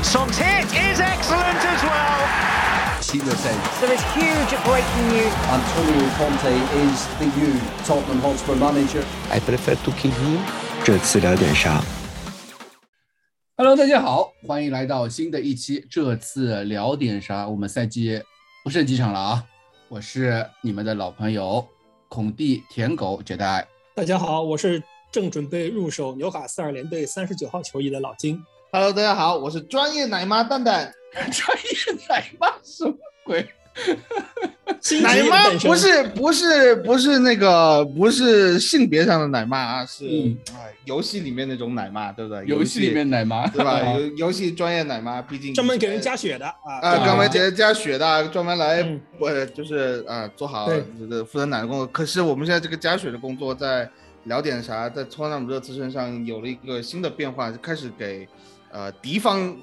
And Song's hit is excellent as well. So There is huge breaking news. Antonio Conte is the new Tottenham Hotspur manager. I prefer to keep him. 这次聊点啥？Hello，大家好，欢迎来到新的一期。这次聊点啥？我们赛季不剩几场了啊！我是你们的老朋友孔蒂舔狗绝代。大家好，我是正准备入手纽卡斯尔联队三十九号球衣的老金。Hello，大家好，我是专业奶妈蛋蛋。专业奶妈什么鬼？奶妈不是不是不是那个不是性别上的奶妈啊，是嗯哎游戏里面那种奶妈，对不对？游戏里面奶妈对吧？游游戏专业奶妈，毕竟专门给人加血的啊，啊，专门给人加血的，专门来嗯呃就是啊做好这个负责奶的工作。可是我们现在这个加血的工作在聊点啥，在托纳姆热刺身上有了一个新的变化，就开始给呃敌方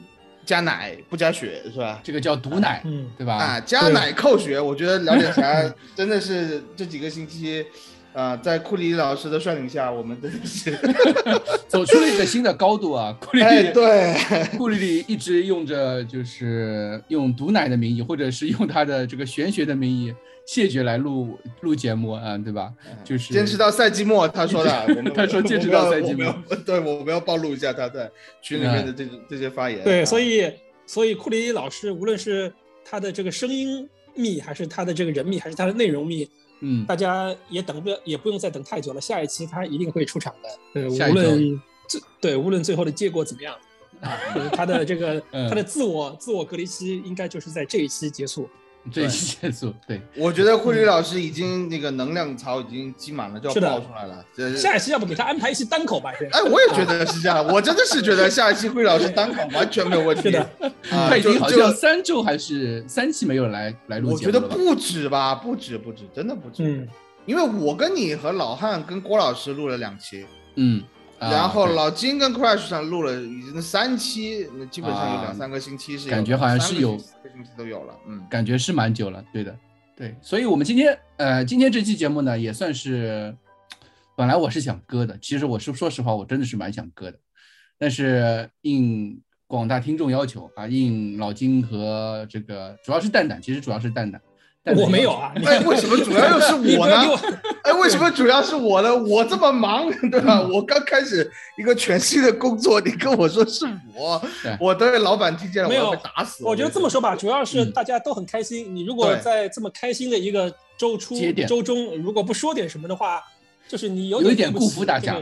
加奶不加血，是吧？这个叫毒奶，嗯，对吧？啊，加奶扣血，我觉得聊点啥真的是这几个星期，呃，在库里老师的率领下，我们真的是 走出了一个新的高度啊！库里哎，对，库里里一直用着就是用毒奶的名义，或者是用他的这个玄学的名义谢绝来录录节目啊，对吧？就是坚持到赛季末，他说的，我们他说坚持到赛季末对，我们要暴露一下他在群里面的这这些发言。对，啊所以所以库里老师无论是他的这个声音密，还是他的这个人密，还是他的内容密，嗯，大家也等不了，也不用再等太久了，下一期他一定会出场的。呃，无论最对，无论最后的结果怎么样。啊，就 是他的这个嗯他的自我自我隔离期应该就是在这一期结束。这一期结束，对，我觉得库里老师已经那个能量槽已经积满了，就要爆出来了。是下一期要不给他安排一期单口吧？先哎，我也觉得是这样，我真的是觉得下一期库里老师单口完全没有问题。是的，已经好像三周还是三期没有来来录我觉得节目了吧？不止吧，不止不止，真的不止。嗯，因为我跟你和老汉跟郭老师录了两期，嗯，啊然后老金跟 Crash 上录了已经三期，那基本上有啊两三个星期是感觉好像是有三个星期都有了，嗯，感觉是蛮久了，对的，对，所以我们今天呃，今天这期节目呢，也算是，本来我是想割的，其实我是说实话，我真的是蛮想割的，但是应广大听众要求啊，应老金和这个主要是蛋蛋，其实主要是蛋蛋我没有啊，你哎，为什么主要又是我呢 哎，为什么主要是我呢？我这么忙，对吧？我刚开始一个全新的工作，你跟我说是我对，我的老板听见了，我没有要被打死。我觉得这么说吧，主要是嗯大家都很开心。你如果在这么开心的一个周初、周中，如果不说点什么的话，就是你有点辜负大家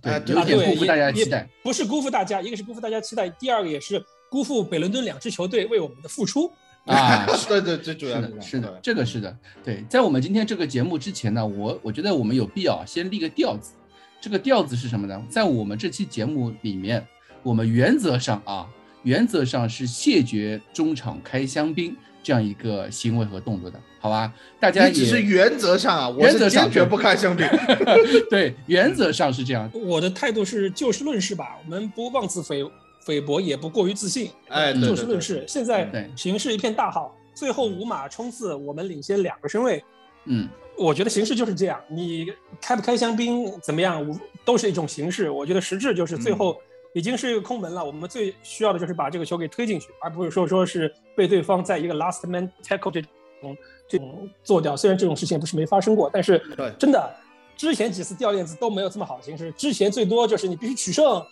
对，有点辜负大家期待。不是辜负大家，一个是辜负大家期待，第二个也是辜负北伦敦两支球队为我们的付出。啊，对对，最主要是的，是的，这个是的，对，在我们今天这个节目之前呢，我我觉得我们有必要先立个调子。这个调子是什么呢？在我们这期节目里面，我们原则上啊，原则上是谢绝中场开香槟这样一个行为和动作的，好吧？大家也只是原则上啊，我原则上是坚决不开香槟。对，原则上是这样。我的态度是就事论事吧，我们不妄自菲菲伯，也不过于自信。哎对就事论事。现在形势一片大好，最后五马冲刺，我们领先两个身位。嗯，我觉得形势就是这样，你开不开香槟怎么样，都是一种形式。我觉得实质就是最后已经是一个空门了，我们最需要的就是把这个球给推进去，而不是说说是被对方在一个 last man tackle 这种这种做掉。虽然这种事情不是没发生过，但是真的之前几次掉链子都没有这么好的形式，之前最多就是你必须取胜。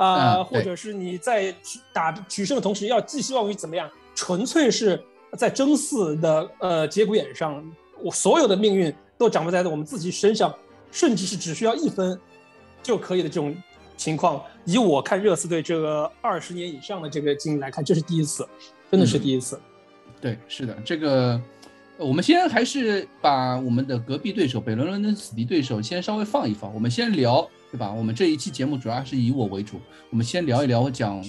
啊、嗯或者是你在打取胜的同时，要寄希望于怎么样？纯粹是在争四的呃节骨眼上，我所有的命运都掌握在我们自己身上，甚至是只需要一分就可以的这种情况。以我看热刺队这个二十年以上的这个经历来看，这是第一次，真的是第一次。对，是的，这个呃我们先还是把我们的隔壁对手北伦敦死敌对手先稍微放一放，我们先聊，对吧？我们这一期节目主要是以我为主，我们先聊一聊讲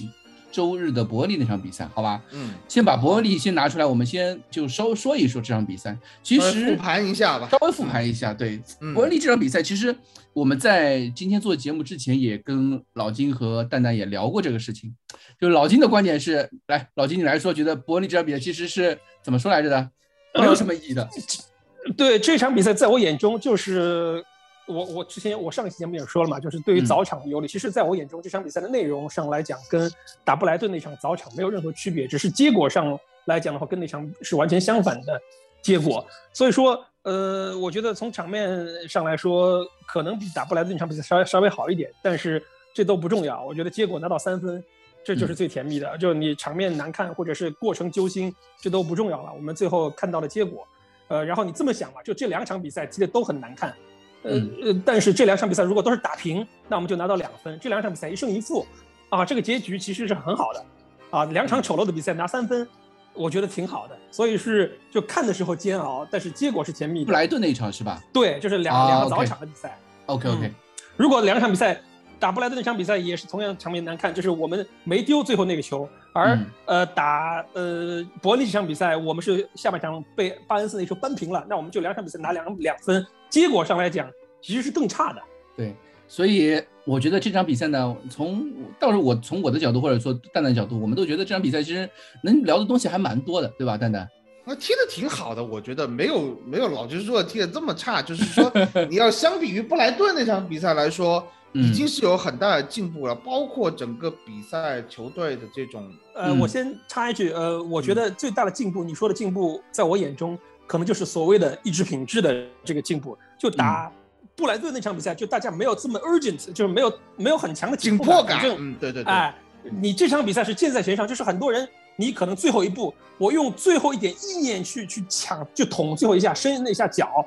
周日的伯恩利那场比赛，好吧？嗯，先把伯恩利先拿出来，我们先就稍说一说这场比赛。其实复盘一下吧稍微复盘一下，对，嗯伯恩利这场比赛，其实我们在今天做节目之前也跟老金和蛋蛋也聊过这个事情。就老金的观点是，来，老金你来说，觉得伯恩利这场比赛其实是怎么说来着的？没有什么意义的。对这场比赛，在我眼中就是我我之前我上一期节目也说了嘛，就是对于早场的有利，其实在我眼中这场比赛的内容上来讲，跟打布莱顿那场早场没有任何区别，只是结果上来讲的话，跟那场是完全相反的结果。所以说，呃，我觉得从场面上来说，可能比打布莱顿那场比赛稍微稍微好一点，但是这都不重要。我觉得结果拿到三分，这就是最甜蜜的。就你场面难看或者是过程揪心，这都不重要了。我们最后看到的结果，呃，然后你这么想吧，就这两场比赛踢的都很难看。呃呃，但是这两场比赛如果都是打平，那我们就拿到两分。这两场比赛一胜一负，啊，这个结局其实是很好的，啊，两场丑陋的比赛拿三分，我觉得挺好的。所以是就看的时候煎熬，但是结果是甜蜜的。布莱顿那一场是吧？对，就是两、啊两个早场的比赛。OK OK，如果两场比赛打布莱顿那场比赛也是同样场面难看，就是我们没丢最后那个球，而、嗯呃打呃伯利这场比赛我们是下半场被巴恩斯那球扳平了，那我们就两场比赛拿两两分，结果上来讲其实是更差的。对，所以我觉得这场比赛呢，从倒是我从我的角度或者说蛋蛋角度，我们都觉得这场比赛其实能聊的东西还蛮多的，对吧？蛋蛋，那踢的挺好的，我觉得没有没有老就是说踢的这么差，就是说 你要相比于布莱顿那场比赛来说，嗯已经是有很大的进步了，包括整个比赛球队的这种呃，嗯。我先插一句，呃，我觉得最大的进步，你说的进步，在我眼中可能就是所谓的意志品质的这个进步。就打嗯。布莱顿那场比赛，就大家没有这么 urgent，就是没有没有很强的紧迫迫感，嗯，对对对，哎，你这场比赛是箭在弦上，就是很多人，你可能最后一步，我用最后一点意念去去抢，就捅最后一下，伸那一下脚，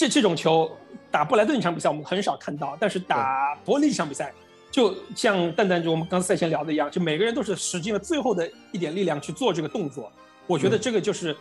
这这种球打布莱顿这场比赛我们很少看到，但是打伯恩利这场比赛，就像蛋蛋就我们刚才赛前聊的一样，就每个人都是使尽了最后的一点力量去做这个动作，我觉得这个就是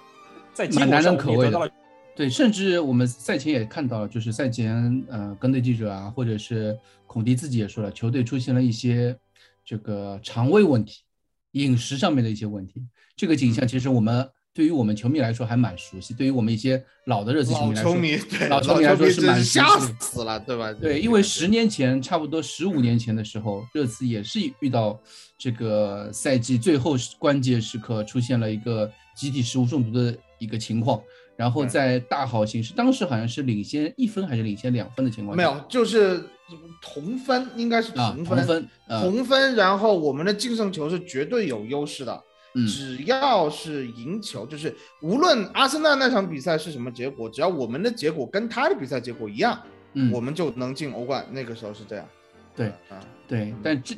在结果上也得到了。对，甚至我们赛前也看到了，就是赛前呃，跟队记者啊，或者是孔蒂自己也说了，球队出现了一些这个肠胃问题、饮食上面的一些问题。这个景象其实我们对于我们球迷来说还蛮熟悉，对于我们一些老的热刺球迷来说，球迷对老球迷来说是蛮吓死了，对吧？对，因为十年前，差不多十五年前的时候，热刺也是遇到这个赛季最后关键时刻出现了一个集体食物中毒的一个情况，然后在大好形势，当时好像是领先一分还是领先两分的情况下，没有，就是同分，应该是啊，同分，同分，呃，同分，然后我们的净胜球是绝对有优势的。嗯，只要是赢球，就是无论阿森纳那场比赛是什么结果，只要我们的结果跟他的比赛结果一样，嗯，我们就能进欧冠。那个时候是这样。对啊，对，但这。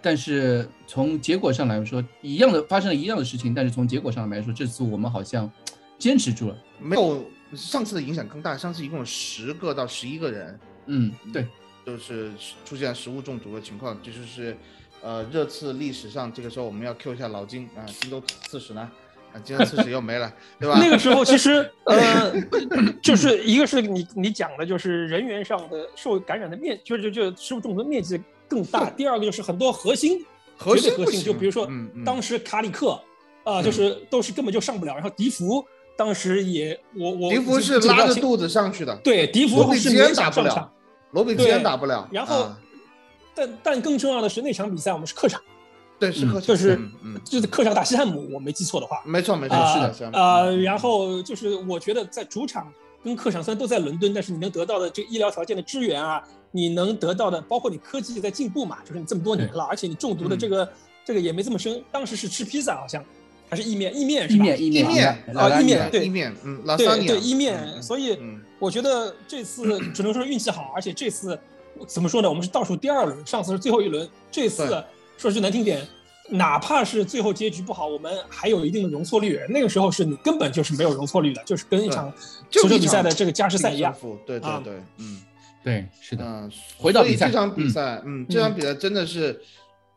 但是从结果上来说，一样的发生了一样的事情，但是从结果上来说，这次我们好像坚持住了。没有上次的影响更大。上次一共有十个到十一个人，嗯，对，就是出现食物中毒的情况，这就是呃热刺历史上这个时候我们要 Q 一下老金啊，荆州刺史呢，啊，荆州刺史又没了，对吧？那个时候其实呃，就是一个是你你讲的，就是人员上的受感染的面，就就就食物中毒的面积更大。第二个就是很多核心，核心就比如说嗯嗯。当时卡里克啊、就是都是根本就上不了，然后迪福当时也我我迪福是拉着肚子上去的，对迪福罗比基恩打不了罗比基恩打不了，然后啊但但更重要的是那场比赛我们是客场，嗯对是客场就是就是客场打西汉姆，我没记错的话。没错没错，啊是的，是的呃，嗯。然后就是我觉得在主场跟客场虽然都在伦敦，但是你能得到的这个医疗条件的支援啊，你能得到的，包括你科技在进步嘛，就是你这么多年了，而且你中毒的这个、这个也没这么深，当时是吃披萨好像还是意面，意面是吧？意面意面意面拉拉啊意面对意面，嗯，对对意面，嗯所以嗯。我觉得这次只能说运气好，而且这次怎么说呢？我们是倒数第二轮，上次是最后一轮，这次说句难听点，哪怕是最后结局不好，我们还有一定的容错率。那个时候是你根本就是没有容错率的，就是跟一场足球比赛的这个加时赛一样对对啊对，嗯对，是的，嗯，回到比赛这场比嗯赛，嗯，这场比赛真的是，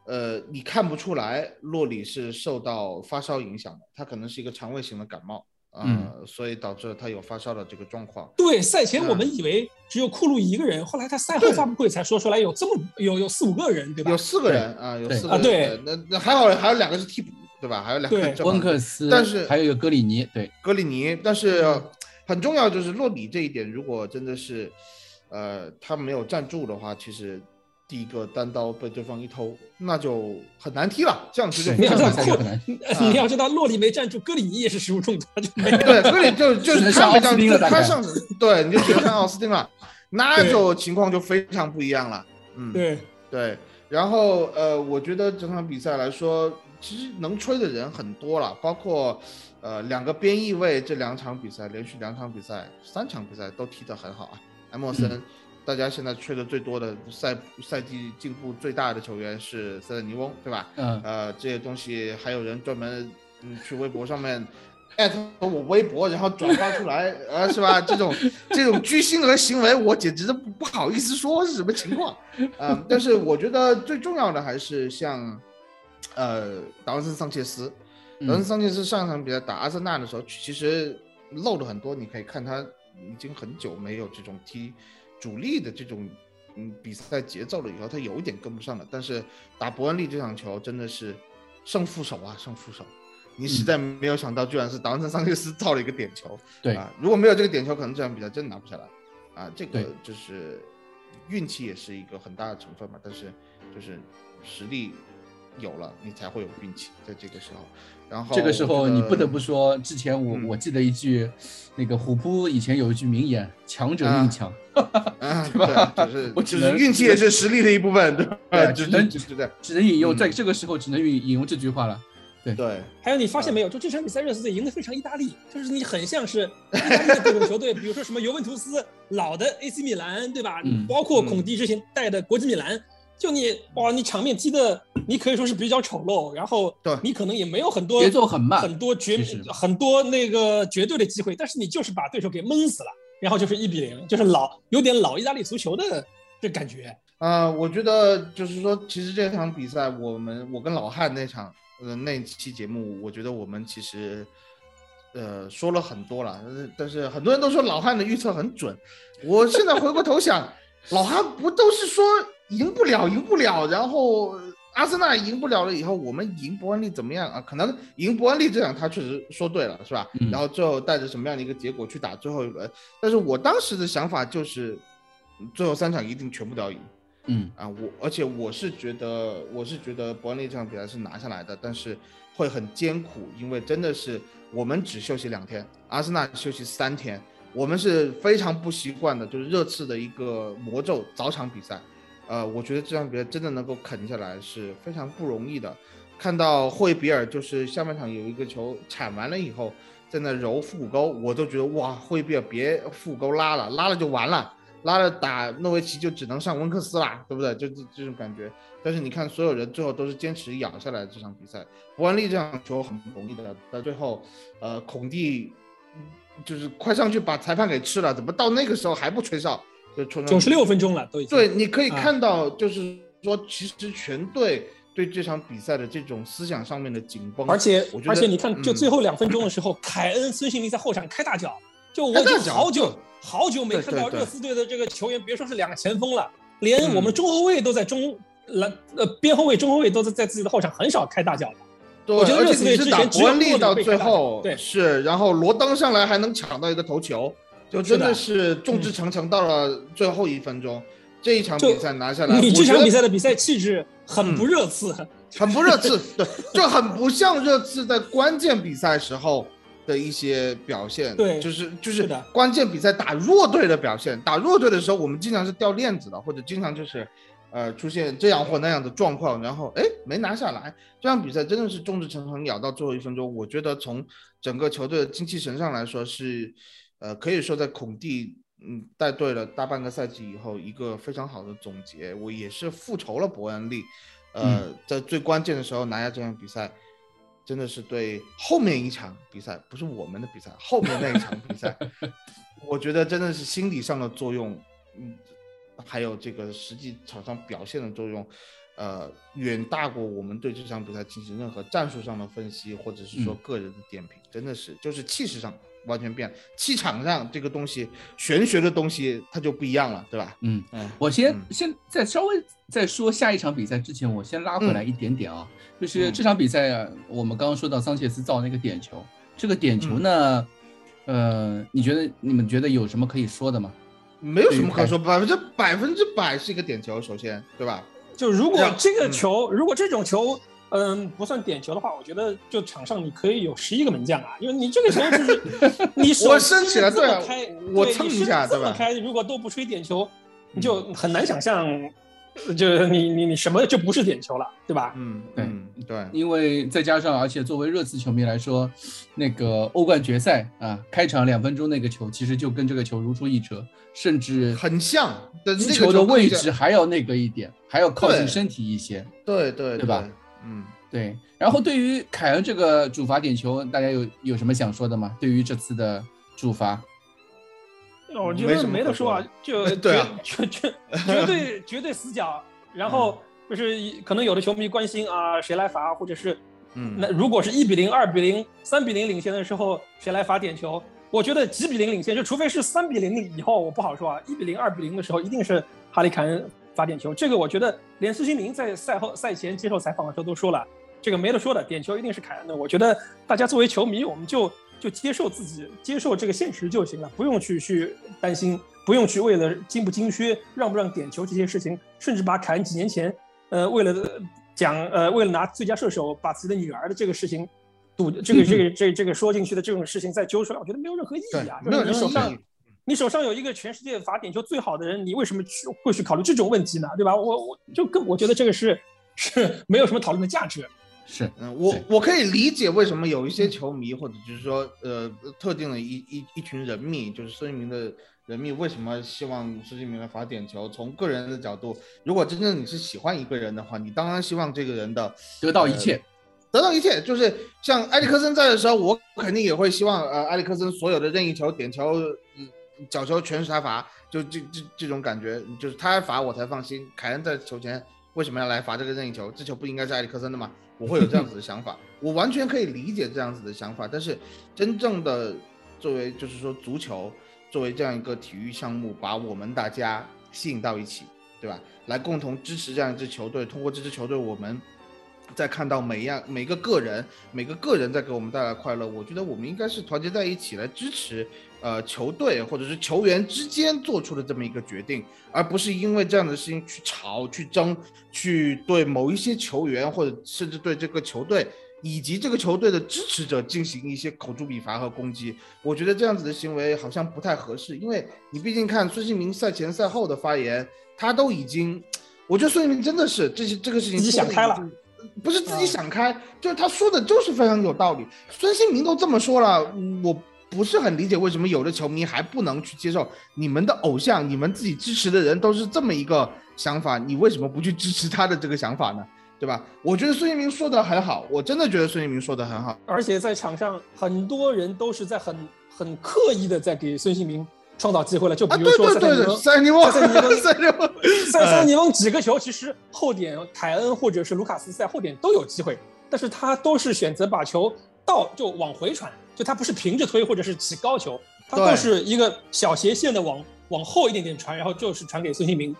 呃，你看不出来洛里是受到发烧影响的，他可能是一个肠胃型的感冒，嗯呃，所以导致了他有发烧的这个状况。对，赛前嗯我们以为只有库鲁一个人，后来他赛后发布会才说出来有这么有有四五个人，对吧有？四个人啊，有四个人，啊对那那还好，还有两个是替补，对吧？还有两个对温克斯，但是还有一个格里尼，对，格里尼，但是嗯很重要就是洛里这一点，如果真的是，呃，他没有站住的话，其实第一个单刀被对方一偷，那就很难踢了。这样子就是你要知道洛里没站住，戈里尼也是食物中毒，他就没对，格里就就是他没站奥斯汀了他上对，你就只能上奥斯汀了。那就情况就非常不一样了。嗯，对对。然后呃，我觉得整场比赛来说，其实能吹的人很多了，包括呃两个边翼位，这两场比赛连续两场比赛、三场比赛都踢得很好啊。埃莫森，大家现在吹的最多的赛赛季进步最大的球员是塞德尼翁，对吧？嗯，呃，这些东西还有人专门嗯去微博上面艾特我微博，然后转发出来，呃，是吧？这种这种居心和行为，我简直都不不好意思说是什么情况。嗯，但是我觉得最重要的还是像呃达文森桑切斯，达文森桑切斯上一场比赛打阿森纳的时候，其实漏了很多，你可以看他已经很久没有这种踢主力的这种嗯比赛节奏了，以后他有一点跟不上了。但是打伯恩利这场球真的是胜负手啊，胜负手！你实在没有想到，居然是达文森桑切斯造了一个点球。对啊，如果没有这个点球，可能这场比赛真拿不下来。啊，这个就是运气也是一个很大的成分嘛。但是就是实力有了，你才会有运气，在这个时候。然后这个时候你不得不说，之前我嗯我记得一句，那个虎扑以前有一句名言：“强者硬抢。啊，是吧对，就是我只能运气也是实力的一部分，对吧？就对只能就就这样。只能引用，嗯在这个时候只能引引用这句话了。对，还有你发现没有，就这场比赛热刺队赢得非常意大利，就是你很像是意大利的各种球队，比如说什么尤文图斯、老的 AC 米兰，对吧？嗯包括孔蒂之前带的国际米兰，就你哇，你场面踢的你可以说是比较丑陋，然后对你可能也没有很多节奏很慢很多绝很多那个绝对的机会，但是你就是把对手给闷死了，然后就是一比零，就是老有点老意大利足球的这感觉。啊，我觉得就是说，其实这场比赛，我们我跟老汉那场呃那期节目，我觉得我们其实呃说了很多了，但是但是很多人都说老汉的预测很准。我现在回过头想，老汉不都是说赢不了，赢不了，然后阿森纳赢不了了以后，我们赢伯恩利怎么样啊？可能赢伯恩利这场他确实说对了，是吧？嗯然后最后带着什么样的一个结果去打最后一轮？但是我当时的想法就是，最后三场一定全部都要赢。嗯，啊，我而且我是觉得，我是觉得伯恩利这场比赛是拿下来的，但是会很艰苦，因为真的是我们只休息两天，阿森纳休息三天，我们是非常不习惯的，就是热刺的一个魔咒早场比赛，呃，我觉得这场比赛真的能够啃下来是非常不容易的。看到霍伊比尔就是下半场有一个球铲完了以后，在那揉腹股沟，我都觉得哇，霍伊比尔别腹股沟拉了，拉了就完了。拉了打诺维奇就只能上温克斯啦，对不对？就这这种感觉。但是你看，所有人最后都是坚持咬下来这场比赛。伯恩利这场球很不容易的，到最后，呃，孔蒂就是快上去把裁判给吃了，怎么到那个时候还不吹哨？就九十六分钟了，都已经。对，你可以啊。看到，就是说，其实全队对这场比赛的这种思想上面的紧绷，而且我觉得而且你看，就嗯最后两分钟的时候，凯恩、孙兴民在后场开大脚，就我已经开大脚好久好久没看到热刺队的这个球员，别说是两个前锋了，连嗯我们中后卫都在中篮呃边后卫、中后卫都在在自己的后场很少开大脚的。对，我觉得热刺队之前只有伯恩利到最后对。是，然后罗登上来还能抢到一个头球，就真的是众嗯志成城到了最后一分钟，这一场比赛拿下来，你这场比赛的比赛气质很嗯不热刺，很不热刺，对，就很不像热刺在关键比赛时候的一些表现，对就是就是关键比赛打弱队的表现，打弱队的时候，我们经常是掉链子的，或者经常就是。呃，出现这样或那样的状况，然后哎没拿下来，这场比赛真的是众志成城咬到最后一分钟。我觉得从整个球队的精气神上来说是，呃，可以说在孔蒂嗯带队了大半个赛季以后一个非常好的总结。我也是复仇了伯恩利，呃，在最关键的时候拿下这场比赛，真的是对后面一场比赛，不是我们的比赛，后面那一场比赛，我觉得真的是心理上的作用，嗯，还有这个实际场上表现的作用，呃，远大过我们对这场比赛进行任何战术上的分析，或者是说嗯个人的点评，真的是就是气势上完全变。了，气场上这个东西，玄学的东西它就不一样了，对吧？嗯，嗯，我先嗯。先再稍微再说下一场比赛之前，我先拉回来一点点啊，就是嗯。这场比赛啊，我们刚刚说到桑切斯造那个点球，这个点嗯球呢，呃，你觉得你们觉得有什么可以说的吗？没有什么可说，百分之百分之百是一个点球，首先，对吧？就如果这个嗯。球，如果这种球嗯，不算点球的话，我觉得就场上你可以有十一个门将啊，因为你这个球就是 你手我升起来这么开，我蹭一下对吧这么开，如果都不吹点球，你就很难想象，呃就是你你你什么就不是点球了，对吧？嗯对嗯对，因为再加上，而且作为热刺球迷来说，那个欧冠决赛啊，开场两分钟那个球，其实就跟这个球如出一辙，甚至很像的击那个球的位置还要那个一点，还要靠近身体一些。对对对吧？嗯，对，然后对于凯恩这个主罚点球，大家有有什么想说的吗？对于这次的主罚，我觉得没得说啊，就 对啊绝绝绝绝对 绝对死角。然后就是可能有的球迷关心啊，谁来罚，或者是嗯那如果是一比零、二比零、三比零领先的时候，谁来罚点球？我觉得几比零领先，就除非是三比零以后，我不好说啊。一比零、二比零的时候，一定是哈利凯恩罚点球。这个我觉得连孙兴民在赛后赛前接受采访的时候都说了，这个没得说的，点球一定是凯恩的。我觉得大家作为球迷，我们就就接受自己，接受这个现实就行了，不用去去担心，不用去为了精不精靴、让不让点球这些事情，甚至把凯恩几年前，呃，为了呃讲呃，为了拿最佳射手把自己的女儿的这个事情赌这个这个这这个说进去的这种事情再揪出来，我觉得没有任何意义啊。对没有就是你手上任何意义你手上有一个全世界罚点球最好的人，你为什么去会去考虑这种问题呢？对吧？我我就更我觉得这个是是没有什么讨论的价值。是嗯，我我可以理解为什么有一些球迷或者就是说呃特定的一一一群人密，就是孙兴民的人密，为什么希望孙兴民来罚点球？从个人的角度，如果真正你是喜欢一个人的话，你当然希望这个人的得到一切。得到一切，就是像埃里克森在的时候，我肯定也会希望呃埃里克森所有的任意球、点球、嗯角球全是他罚，就这这这种感觉，就是他罚我才放心。凯恩在球前为什么要来罚这个任意球？这球不应该是埃里克森的吗？我会有这样子的想法，我完全可以理解这样子的想法。但是真正的作为就是说足球作为这样一个体育项目，把我们大家吸引到一起，对吧？来共同支持这样一支球队，通过这支球队，我们再看到每一样每个个人，每个个人在给我们带来快乐。我觉得我们应该是团结在一起来支持，呃，球队或者是球员之间做出的这么一个决定，而不是因为这样的事情去吵、去争、去对某一些球员或者甚至对这个球队以及这个球队的支持者进行一些口诛笔伐和攻击。我觉得这样子的行为好像不太合适，因为你毕竟看孙兴民赛前赛后的发言，他都已经，我觉得孙兴民真的是这些这个事情自己想开了。不是自己啊想开，就是他说的就是非常有道理。孙兴民都这么说了，我不是很理解为什么有的球迷还不能去接受你们的偶像、你们自己支持的人都是这么一个想法，你为什么不去支持他的这个想法呢？对吧？我觉得孙兴民说的很好，我真的觉得孙兴民说的很好。而且在场上，很多人都是在很很刻意的在给孙兴民创造机会了。就啊，比对如说对塞内对对，塞尼翁，蒙塞尼翁，塞 塞 尼翁几个球，其实后点凯恩或者是卢卡斯在后点都有机会，但是他都是选择把球倒就往回传，就他不是平着推或者是起高球，他对都是一个小斜线的往往后一点点传，然后就是传给孙兴民。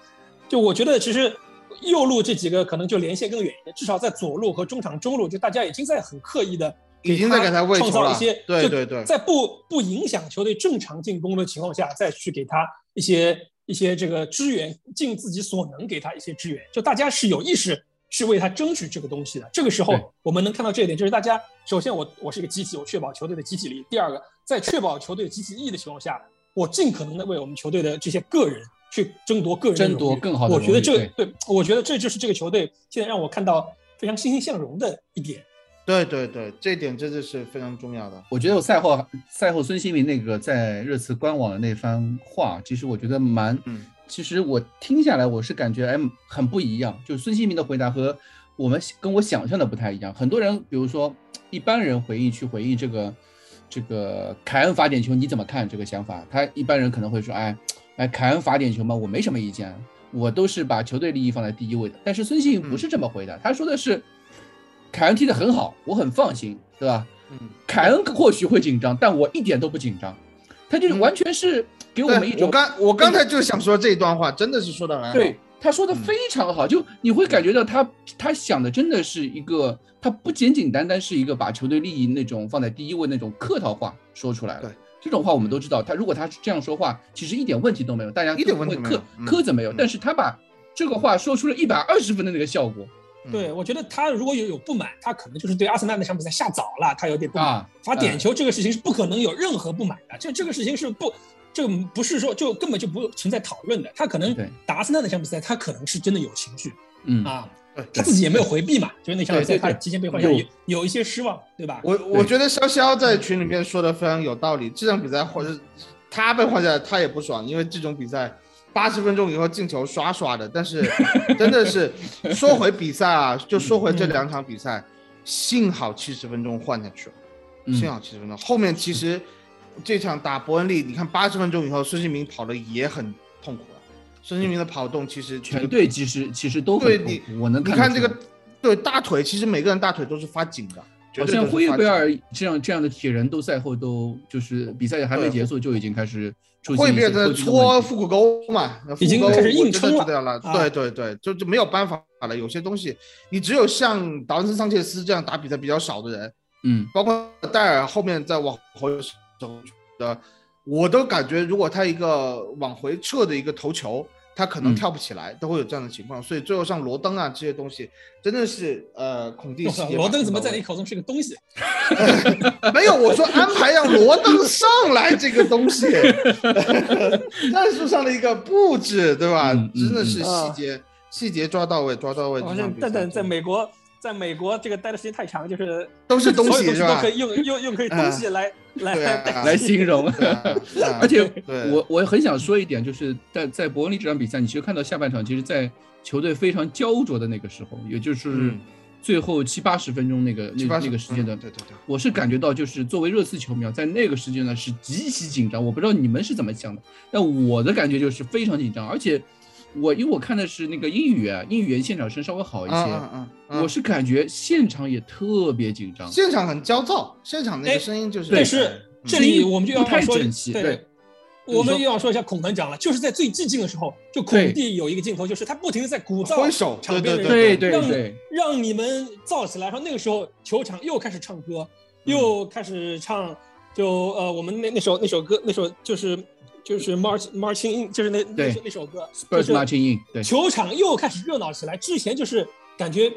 就我觉得其实右路这几个可能就连线更远一点，至少在左路和中场中路，就大家已经在很刻意的已经在给他创造一些，就对对对在不不影响球队正常进攻的情况下，再去给他一些一些这个支援，尽自己所能给他一些支援。就大家是有意识去为他争取这个东西的。这个时候我们能看到这一点，就是大家首先我我是一个集体，我确保球队的集体力；第二个，在确保球队集体意义的情况下，我尽可能的为我们球队的这些个人去争夺个人争夺更好的我觉得这对，我觉得这就是这个球队现在让我看到非常欣欣向荣的一点。对对对，这一点真的是非常重要的。我觉得我赛后赛后孙兴民那个在热刺官网的那番话，其实我觉得蛮，嗯其实我听下来我是感觉哎很不一样，就孙兴民的回答和我们跟我想象的不太一样。很多人比如说一般人回忆去回忆这个这个凯恩罚点球你怎么看这个想法？他一般人可能会说哎哎凯恩罚点球嘛我没什么意见，我都是把球队利益放在第一位的。但是孙兴民不是这么回答，他说的是凯恩踢得很好，我很放心，对吧？嗯，凯恩或许会紧张，但我一点都不紧张。他就是完全是给我们一，种我刚我刚才就想说这一段话，真的是说的很好。对他说的嗯非常好，就你会感觉到他他想的真的是一个，他不简简单单是一个把球队利益那种放在第一位那种客套话说出来了对。这种话我们都知道，他如果他是这样说话，其实一点问题都没有，大家一点问题会没有苛嗯苛责没有嗯。但是他把这个话说出了一百二十分的那个效果，嗯对，我觉得他如果有有不满，他可能就是对阿森纳那场比赛下早了，他有点不满。啊，罚点球这个事情是不可能有任何不满的，这这个事情是不，这个不是说就根本就不存在讨论的。他可能对打阿森纳那场比赛，他可能是真的有情绪嗯，啊，他自己也没有回避嘛，就是那场比赛他提前被换下有有有一些失望，对吧？我我觉得潇潇在群里面说的非常有道理。这场比赛或者他被换下来，他也不爽，因为这种比赛八十分钟以后进球刷刷的。但是 真的是说回比赛啊，就说回这两场比赛，幸好七十分钟换下去了，嗯幸好七十分钟。后面其实这场打伯恩利，你看八十分钟以后，孙兴民跑的也很痛苦了。孙兴民的跑动其实全队其实其实都对你很痛苦，我能你看这个对大腿，其实每个人大腿都是发紧的，像对都是发紧的霍伊贝尔这样这样的铁人都赛后都就是比赛还没结束就已经开始搓腹股沟嘛，已经腹股沟开始硬撑了。对对对，就就没有办法了。有些东西，你只有像达文森桑切斯这样打比赛比较少的人，嗯。包括戴尔后面再往回走的，我都感觉如果他一个往回撤的一个头球，他可能嗯跳不起来，都会有这样的情况。所以最后像罗登啊这些东西，真的是呃孔蒂 罗登怎么在你口中是个东西？没有，我说安排让罗登上来这个东西，战术上的一个布置，对吧？真的是嗯细节，细节抓到位，抓到位。好像蛋蛋在美国，在美国这个待的时间太长，就是都是东西是吧都可以用用用可以东西来来啊来来形容。啊啊 而且对我我很想说一点，就是在在伯恩利这场比赛，你其实看到下半场，其实，在球队非常焦灼的那个时候，也就是嗯最后七八十分钟那个那那个时间段嗯，对对对，我是感觉到，就是作为热刺球迷啊，在那个时间段是极其紧张。我不知道你们是怎么想的，但我的感觉就是非常紧张。而且我因为我看的是那个英语啊，英语原现场声稍微好一些，嗯嗯嗯嗯，我是感觉现场也特别紧张。现场很焦躁，现场那哎个声音就是，但是嗯这里我们就要不太说整齐对对我们又要说一下孔团长了，就是在最寂静的时候，就孔蒂有一个镜头，就是他不停的在鼓噪挥手场边的人，对对让对，让你们燥起来。然后那个时候球场又开始唱歌，又开始唱，就呃我们那那首那首歌那首就是就是 March Marching In，就是那那首那首歌 Spurs 就是 marching in，对，球场又开始热闹起来。之前就是感觉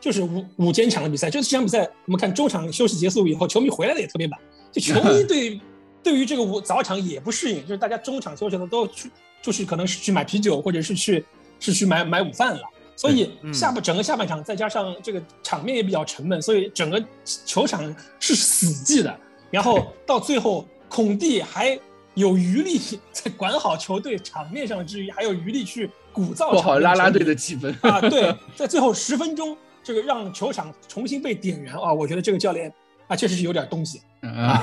就是五五间场的比赛，就是这场比赛我们看中场休息结束以后，球迷回来的也特别晚，就球迷对 对于这个午早场也不适应，就是大家中场休息的都去就是可能是去买啤酒，或者是去是去买买午饭了。所以嗯下半整个下半场，再加上这个场面也比较沉闷，所以整个球场是死寂的。然后到最后，孔蒂还有余力在管好球队场面上之余，还有余力去鼓噪拉拉队的气氛啊，对，在最后十分钟，这个让球场重新被点燃啊，我觉得这个教练啊，确实是有点东西啊，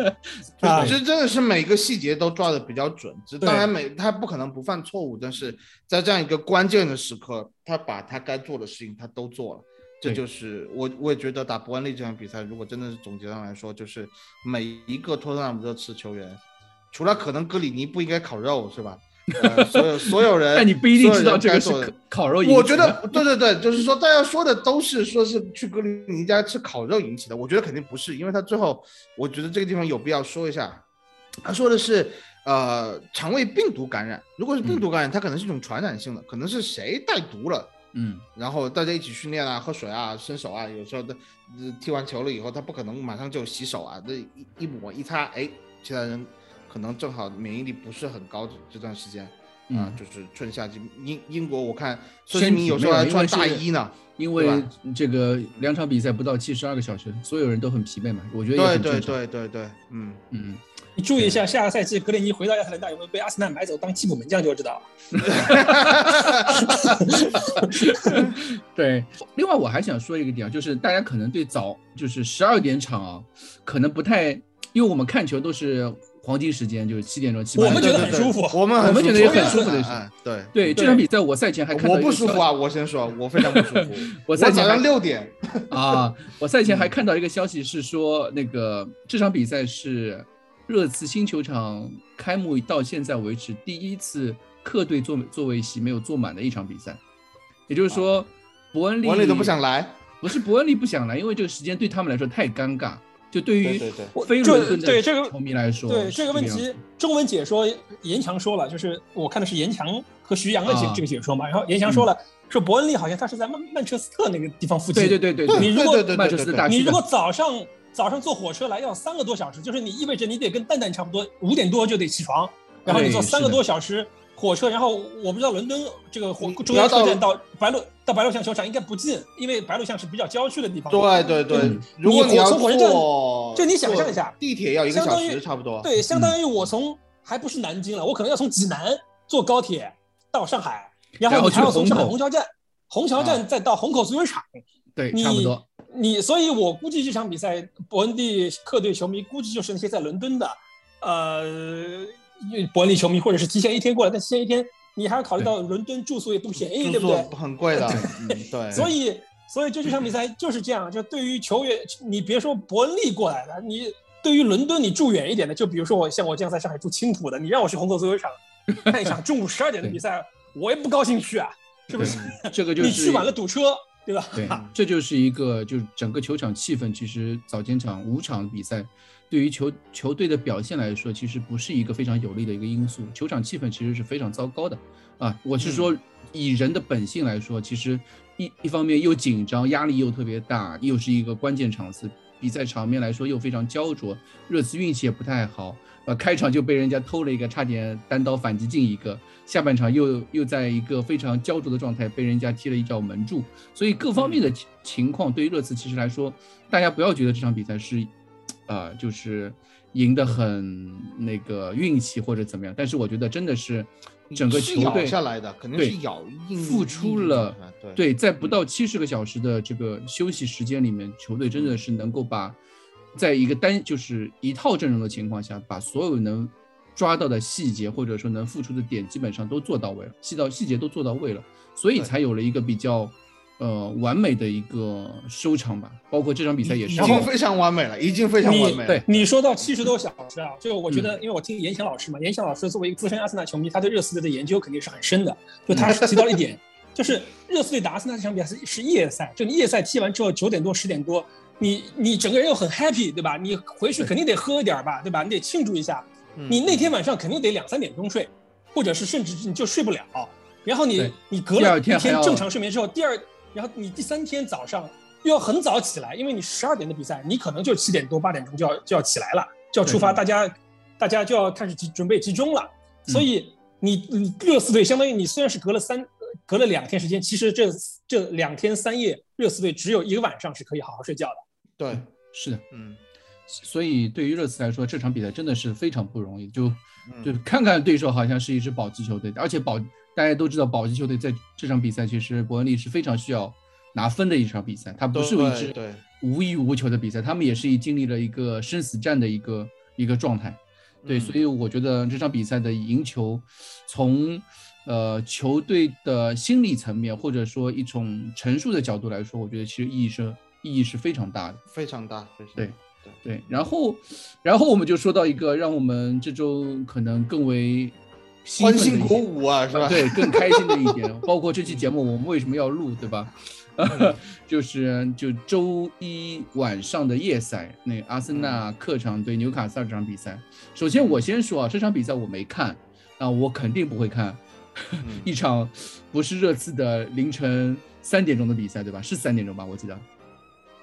啊。这真的是每个细节都抓的比较准。这对当然每他不可能不犯错误，但是在这样一个关键的时刻，他把他该做的事情他都做了。这就是我我也觉得打伯恩利这场比赛，如果真的是总结上来说，就是每一个托特纳姆热刺球员，除了可能格里尼不应该烤肉是吧？呃，所有所有人，但你不一定知道这个是烤烤肉引起的。我觉得对对对，就是说大家说的都是说是去格里尼家吃烤肉引起的，我觉得肯定不是，因为他最后我觉得这个地方有必要说一下，他说的是呃肠胃病毒感染，如果是病毒感染，它可能是一种传染性的，可能是谁带毒了。嗯，然后大家一起训练啊，喝水啊，伸手啊，有时候的、呃踢完球了以后，他不可能马上就洗手啊，这一一抹一擦，哎，其他人可能正好免疫力不是很高的这段时间，啊、嗯就是春夏季英英国，我看孙身体兴民有时候还穿大衣呢，因为这个两场比赛不到七十二个小时，所有人都很疲惫嘛，我觉得也对对很正常。对对对，嗯，嗯，你注意一下，下个赛季格林尼回到亚特兰大有没有被阿森纳买走当替补门将就知道了。对。另外，我还想说一个点啊，就是大家可能对早就是十二点场啊，可能不太，因为我们看球都是黄金时间，就是七点钟、七八点钟。我们觉得很舒服我们我们觉得也很很舒服的是哎，对。对这场比赛，我赛前还看到我不舒服啊！我先说，我非常不舒服。我赛前还早上六点，啊，我赛嗯前还看到一个消息是说，那个这场比赛是热刺新球场开幕到现在为止第一次客队坐座位席没有坐满的一场比赛，也就是说，伯恩利啊伯恩利都不想来。不是伯恩利不想来，因为这个时间对他们来说太尴尬。就对于对对对。就非伦敦的对这个球迷来说，对这个问题，中文解说严强说了，就是我看的是严强和徐阳的解、啊。这个解说嘛，然后严强说了，说伯恩利好像他是在曼曼彻斯特那个地方附近，对对对对你如果对对对曼彻斯特你如果早上早上坐火车来要三个多小时，就是你意味着你得跟蛋蛋差不多，五点多就得起床，然后你坐三个多小时火车，然后我不知道伦敦这个火中央车站到白鹿到白鹿巷球场应该不近，因为白鹿巷是比较郊区的地方。对对对嗯，如果你要从火车站，就你想象一下地铁要一个小相当于时差不多。对，相当于我从还不是南京了，我可能要从济南坐高铁到上海，然后还要从上海虹桥站，虹桥站再到虹口足球场。对，你差不多。你，所以我估计这场比赛，伯恩利客队球迷估计就是那些在伦敦的，呃，伯恩利球迷或者是提前一天过来，但提前一天你还要考虑到伦敦住宿也不便宜，对不对宿？很贵的，嗯，对。所以，所以就这场比赛就是这样，就对于球员，你别说伯恩利过来的，你对于伦敦你住远一点的，就比如说我像我这样在上海住青浦的，你让我去虹口足球场 看一场中午十二点的比赛，我也不高兴去啊，是不是？这个就是你去晚了堵车，对吧？对，这就是一个就是整个球场气氛。其实早间场五场比赛，对于球球队的表现来说，其实不是一个非常有利的一个因素。球场气氛其实是非常糟糕的啊！我是说，以人的本性来说，其实一一方面又紧张，压力又特别大，又是一个关键场次，比赛场面来说又非常焦灼。热刺运气也不太好，呃，开场就被人家偷了一个，差点单刀反击进一个。下半场又又在一个非常焦灼的状态，被人家踢了一脚门柱，所以各方面的情情况对于热刺其实来说，大家不要觉得这场比赛是，呃，就是赢得很那个运气或者怎么样，但是我觉得真的是整个球队下来的，肯定对是咬硬付出了对对，在不到七十个小时的这个休息时间里面，球队真的是能够把，在一个单就是一套阵容的情况下，把所有能抓到的细节或者说能付出的点基本上都做到位了，细到细节都做到位了，所以才有了一个比较呃完美的一个收场吧。包括这场比赛也是已经非常完美了，已经非常完美了。对你说到七十多小时啊，就我觉嗯得，因为我听严强老师嘛，严强老师作为一个资深阿森纳球迷，他对热刺队的研究肯定是很深的。就他提到一点，就是热刺队打阿森纳这场比赛是是夜赛，就你夜赛踢完之后九点多十点多，你你整个人又很 happy，对吧？你回去肯定得喝一点吧，对吧？你得庆祝一下。嗯你那天晚上肯定得两三点钟睡，或者是甚至你就睡不了。然后你你隔第二了一天正常睡眠之后，第二，然后你第三天早上又要很早起来，因为你十二点的比赛，你可能就七点多八点钟就要就要起来了，就要出发，大家大家就要开始集准备集中了。嗯所以你你热刺队相当于你虽然是隔了三隔了两天时间，其实这这两天三夜，热刺队只有一个晚上是可以好好睡觉的。对，是的，嗯，所以对于热刺来说，这场比赛真的是非常不容易。就就嗯。看看对手好像是一支保级球队，而且保大家都知道，保级球队在这场比赛其实伯恩利是非常需要拿分的一场比赛，它不是一支无欲无求的比赛，他们也是经历了一个生死战的一个一个状态。对，嗯。所以我觉得这场比赛的赢球，从呃球队的心理层面或者说一种陈述的角度来说，我觉得其实意义是意义是非常大的。非常大，非常大。对，然后，然后我们就说到一个让我们这周可能更为欢欣鼓舞啊，是吧？对，更开心的一点，包括这期节目我们为什么要录，对吧？就是就周一晚上的夜赛，那阿森纳客场对纽卡斯尔这场比赛。首先我先说啊，这场比赛我没看，啊，我肯定不会看嗯 一场不是热刺的凌晨三点钟的比赛，对吧？是三点钟吧？我记得。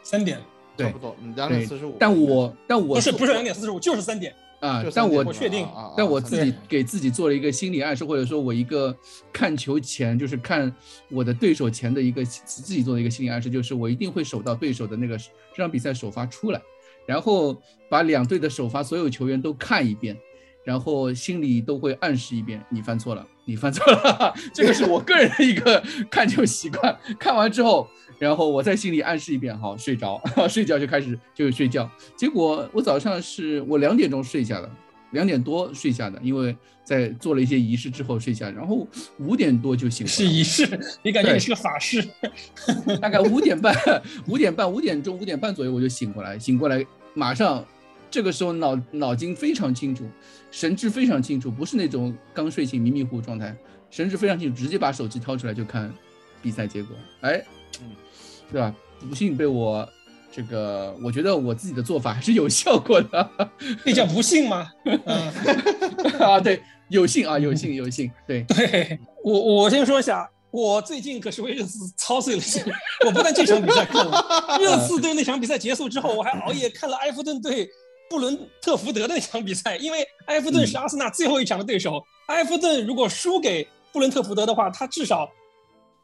三点对差不多，嗯，两点对四十五。，但我但我不是不是两点四十五，就是三点。啊但我我确定但我自己给自己做了一个心理暗示，或者说我一个看球前，就是看我的对手前的一个自己做的一个心理暗示，就是我一定会守到对手的那个这场比赛首发出来，然后把两队的首发所有球员都看一遍，然后心里都会暗示一遍，你犯错了，你犯错了，这个是我个人的一个 看球习惯。看完之后，然后我在心里暗示一遍，好睡着，睡觉就开始就睡觉。结果我早上是我两点钟睡下的，两点多睡下的，因为在做了一些仪式之后睡下，然后五点多就醒了。是仪式，你感觉你是个法师？大概五点半、五点半、五点钟、五点半左右我就醒过来，醒过来马上，这个时候脑脑筋非常清楚，神志非常清楚，不是那种刚睡醒迷迷糊糊状态，神志非常清楚，直接把手机掏出来就看比赛结果，哎，嗯，对吧？不幸被我这个我觉得我自己的做法还是有效果的。那叫不幸吗？嗯，啊，对，有幸啊，有幸有幸，对对我我先说一下，我最近可是为热刺操碎了心。我不但这场比赛看了，热刺队那场比赛结束之后，我还熬夜看了埃弗顿队布伦特福德的那场比赛，因为埃弗顿是阿森纳最后一场的对手。埃弗顿如果输给布伦特福德的话，他至少。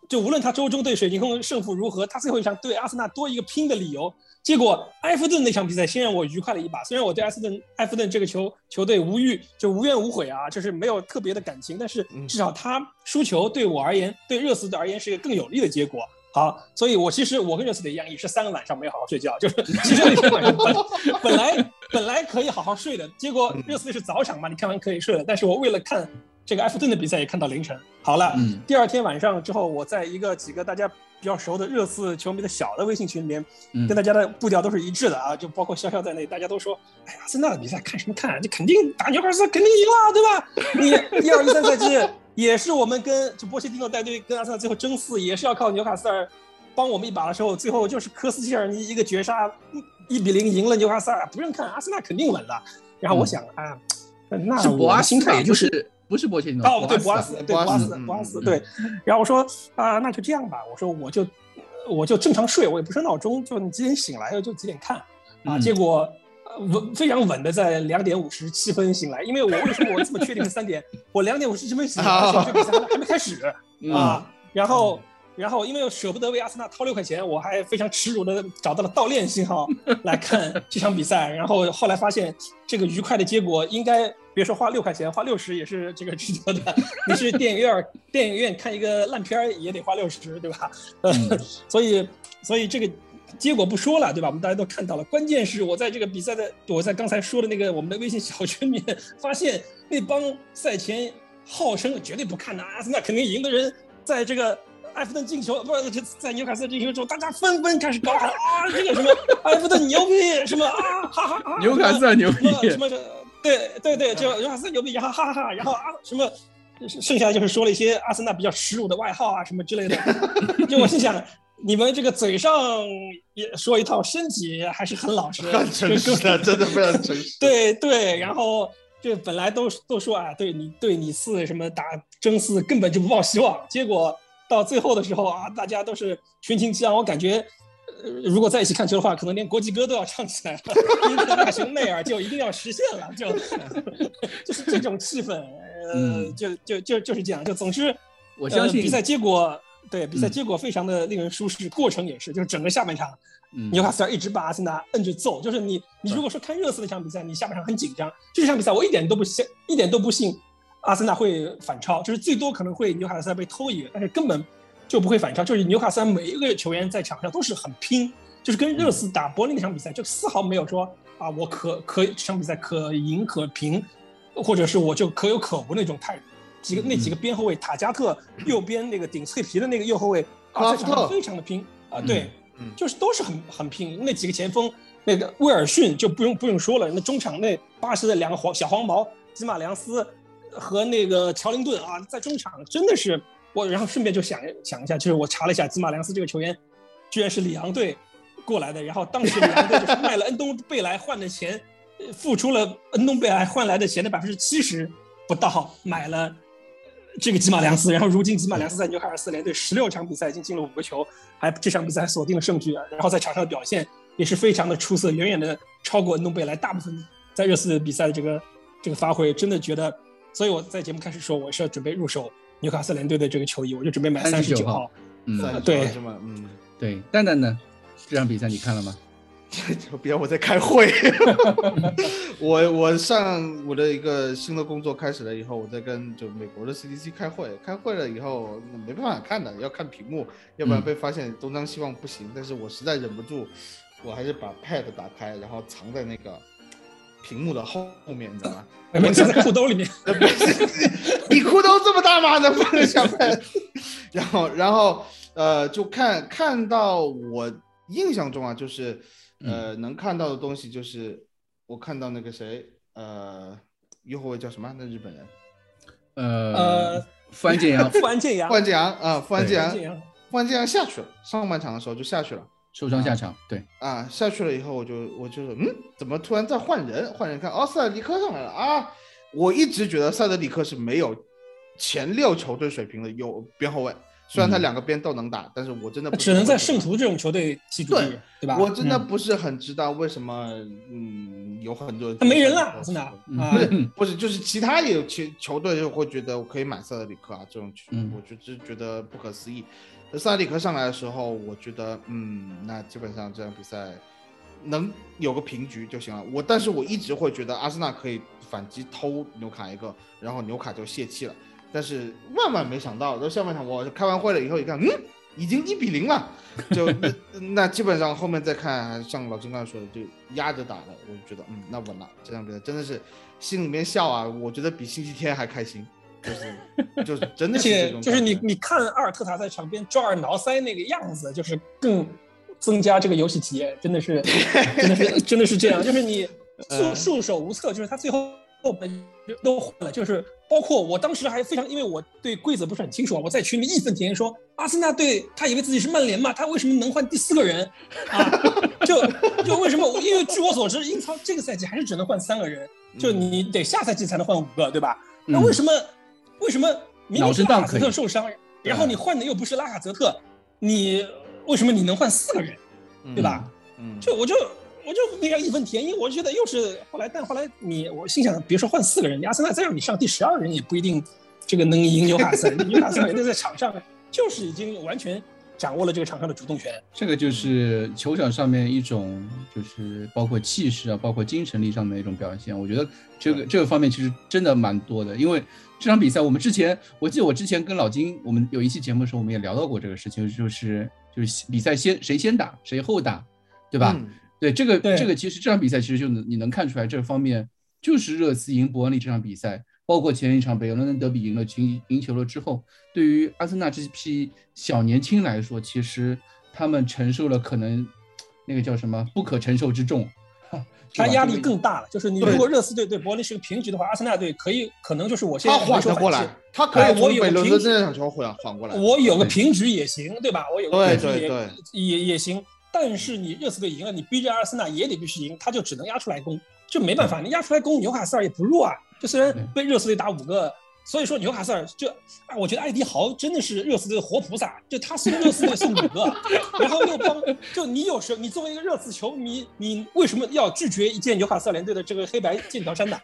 就无论他周中对水晶宫胜负如何，他最后一场对阿森纳多一个拼的理由。结果埃弗顿那场比赛先让我愉快了一把，虽然我对埃弗顿埃弗顿这个球球队无欲就无怨无悔啊，就是没有特别的感情，但是至少他输球对我而言，对热刺的而言是一个更有利的结果。好，所以我其实我跟热刺的一样，也是三个晚上没有好好睡觉，就是其实那天晚上本本来本来可以好好睡的，结果热刺是早场嘛，你看完可以睡了，但是我为了看。这个埃弗顿的比赛也看到凌晨。好了，第二天晚上之后，我在一个几个大家比较熟的热刺球迷的小的微信群里面，跟大家的步调都是一致的啊，就包括潇潇在内，大家都说：“哎呀，森纳的比赛看什么看？这肯定打纽卡斯肯定赢了，对吧？你一二一三赛季也是我们跟就波切蒂诺带队跟阿森纳最后争四，也是要靠纽卡斯尔帮我们一把的时候，最后就是科斯切尔尼一个绝杀，一比零赢了纽卡斯尔，不用看，阿森纳肯定稳了。然后我想啊，那我心态也就是。不是波切蒂诺哦，对，博阿斯，对，博阿斯，博阿斯，对。然后我说啊，那就这样吧。我说我就我就正常睡，我也不设闹钟，就你几点醒来就几点看啊。结果稳非常稳的在两点五十七分醒来，因为我为什么我这么确定是三点？我两点五十七分醒来，这比赛还没开始啊。然后然后因为舍不得为阿森纳掏六块钱，我还非常耻辱的找到了盗链信号来看这场比赛。然后后来发现这个愉快的结果应该。别说花六块钱，花六十也是这个值得的。你去电影院，电影院看一个烂片儿也得花六十，对吧？呃，所以，所以这个结果不说了，对吧？我们大家都看到了。关键是我在这个比赛的，我在刚才说的那个我们的微信小群里面，发现那帮赛前号称绝对不看的阿森纳肯定赢的人，在这个埃弗顿进球，不是在纽卡斯进球之后，大家纷纷开始高喊啊，这个什么埃弗顿牛逼，什么啊，哈哈哈，纽卡斯牛逼，什么。对对对，就阿森牛逼，哈哈哈！然后啊什么，剩下就是说了一些阿森纳比较耻辱的外号啊什么之类的。就我心想，你们这个嘴上也说一套，身体还是很老实，很诚实的，真的非常诚实。对对，然后这本来都都说啊，对你对你四什么打争四根本就不抱希望，结果到最后的时候啊，大家都是群情激昂，我感觉。如果在一起看球的话，可能连国际歌都要唱起来了。大雄内尔就一定要实现了，就就是这种气氛，呃，就就就就是这样。就总之，我相信比赛结果，对比赛结果非常的令人舒适，过程也是，就是整个下半场，纽卡斯尔一直把阿森纳摁着揍。就是你你如果说看热刺那场比赛，你下半场很紧张，这场比赛我一点都不信，一点都不信阿森纳会反超，就是最多可能会纽卡斯尔被偷一个，但是根本。就不会反超，就是纽卡斯尔每一个球员在场上都是很拼，就是跟热刺打柏林那场比赛，就丝毫没有说啊，我可可这场比赛可赢可平，或者是我就可有可无那种态度。几个那几个边后卫，塔加特右边那个顶脆皮的那个右后卫，啊，在场上非常的拼啊，对，就是都是很很拼。那几个前锋，那个威尔逊就不用不用说了，那中场那巴西的两个黄小黄毛吉马良斯和那个乔林顿啊，在中场真的是。我然后顺便就想想一下，就是我查了一下，吉马良斯这个球员，居然是里昂队过来的。然后当时里昂队就是卖了恩东贝莱换的钱，付出了恩东贝莱换来的钱的百分之七十不到，买了这个吉马良斯。然后如今吉马良斯在纽卡尔斯联队十六场比赛已经进了五个球，还这场比赛还锁定了胜局。然后在场上的表现也是非常的出色，远远的超过恩东贝莱。大部分在热刺比赛的这个这个发挥，真的觉得，所以我在节目开始说我是要准备入手。纽卡斯联队的这个球衣，我就准备买三十九号。嗯，对，是吗嗯，对。蛋蛋呢？这场比赛你看了吗？别，我在开会。我我上我的一个新的工作开始了以后，我在跟就美国的 CDC 开会。开会了以后没办法看的，要看屏幕，要不然被发现东张西望不行。但是我实在忍不住，我还是把 Pad 打开，然后藏在那个。屏幕的后后面，你知道吗？我藏在裤兜里面。你裤兜这么大吗？能放得下吗？然后，然后，呃，就看看到我印象中啊，就是呃，能看到的东西就是我看到那个谁，呃，右后卫叫什么？那日本人？呃，富安健洋，富安健洋，富安健洋啊，富安健洋，富安健洋下去了。上半场的时候就下去了。受伤下场，对，啊，下去了以后我就我就嗯，怎么突然在换人？换人看，哦，塞德里克上来了啊！我一直觉得塞德里克是没有前六球队水平的有边后卫，虽然他嗯两个边都能打，但是我真的不只能在圣徒这种球队踢主力，对吧？我真的嗯不是很知道为什么，嗯，有很多他没人了，真的啊不是不是，就是其他也有球球队就会觉得我可以买塞德里克啊，这种我就只觉得不可思议。那塞德里克上来的时候，我觉得，嗯，那基本上这场比赛能有个平局就行了。我，但是我一直会觉得阿森纳可以反击偷纽卡一个，然后纽卡就泄气了。但是万万没想到，到下半场我开完会了以后一看，嗯，已经一比零了，就那 那基本上后面再看，像老金刚才说的，就压着打的，我就觉得，嗯，那稳了。这场比赛真的是心里面笑啊，我觉得比星期天还开心，就是就是真的是这种且就是你你看阿尔特塔在场边抓耳挠腮那个样子，就是更增加这个游戏体验，真的是真的是真的是这样，就是你 嗯束束手无策，就是他最后都换了，就是包括我当时还非常，因为我对规则不是很清楚啊，我在群里义愤填膺说，阿森纳队他以为自己是曼联嘛，他为什么能换第四个人啊？就就为什么？因为据我所知，英超这个赛季还是只能换三个人，就你得下赛季才能换五个，对吧？那为什么、为什么明明是拉卡泽特受伤，然后你换的又不是拉卡泽特，你为什么你能换四个人，对吧？嗯，就我就我就非常义愤填膺，我觉得又是后来，但后来你我心想，别说换四个人，你阿森纳再让你上第十二人也不一定这个能赢纽卡斯尔，纽卡斯尔人家在场上就是已经完全掌握了这个场上的主动权。这个就是球场上面一种，就是包括气势啊，包括精神力上面的一种表现。我觉得这个这个方面其实真的蛮多的，因为这场比赛我们之前，我记得我之前跟老金，我们有一期节目的时候，我们也聊到过这个事情，就是就是比赛先谁先打，谁后打，对吧？嗯对这个对这个其实这场比赛其实就能你能看出来这方面就是热刺赢伯恩利这场比赛，包括前一场北伦敦德比赢了赢赢球了之后，对于阿森纳这批小年轻来说，其实他们承受了可能那个叫什么不可承受之重，他压力更大了，就是你如果热刺队对伯恩利是个平局的话，阿森纳队可以可能就是我现在他缓得过来，他可以我有北伦敦平局场球缓缓过来。我有个平局也行，对吧？我有个平局也也也行。但是你热刺队赢了，你逼着阿森纳也得必须赢，他就只能压出来攻，就没办法。你压出来攻，纽卡斯尔也不弱啊。就虽然被热刺队打五个，所以说纽卡斯尔就，啊，我觉得艾迪豪真的是热刺队的活菩萨，就他送热刺队送五个，然后又帮，就你有时候你作为一个热刺球迷，你为什么要拒绝一件纽卡斯尔联队的这个黑白剑条衫呢？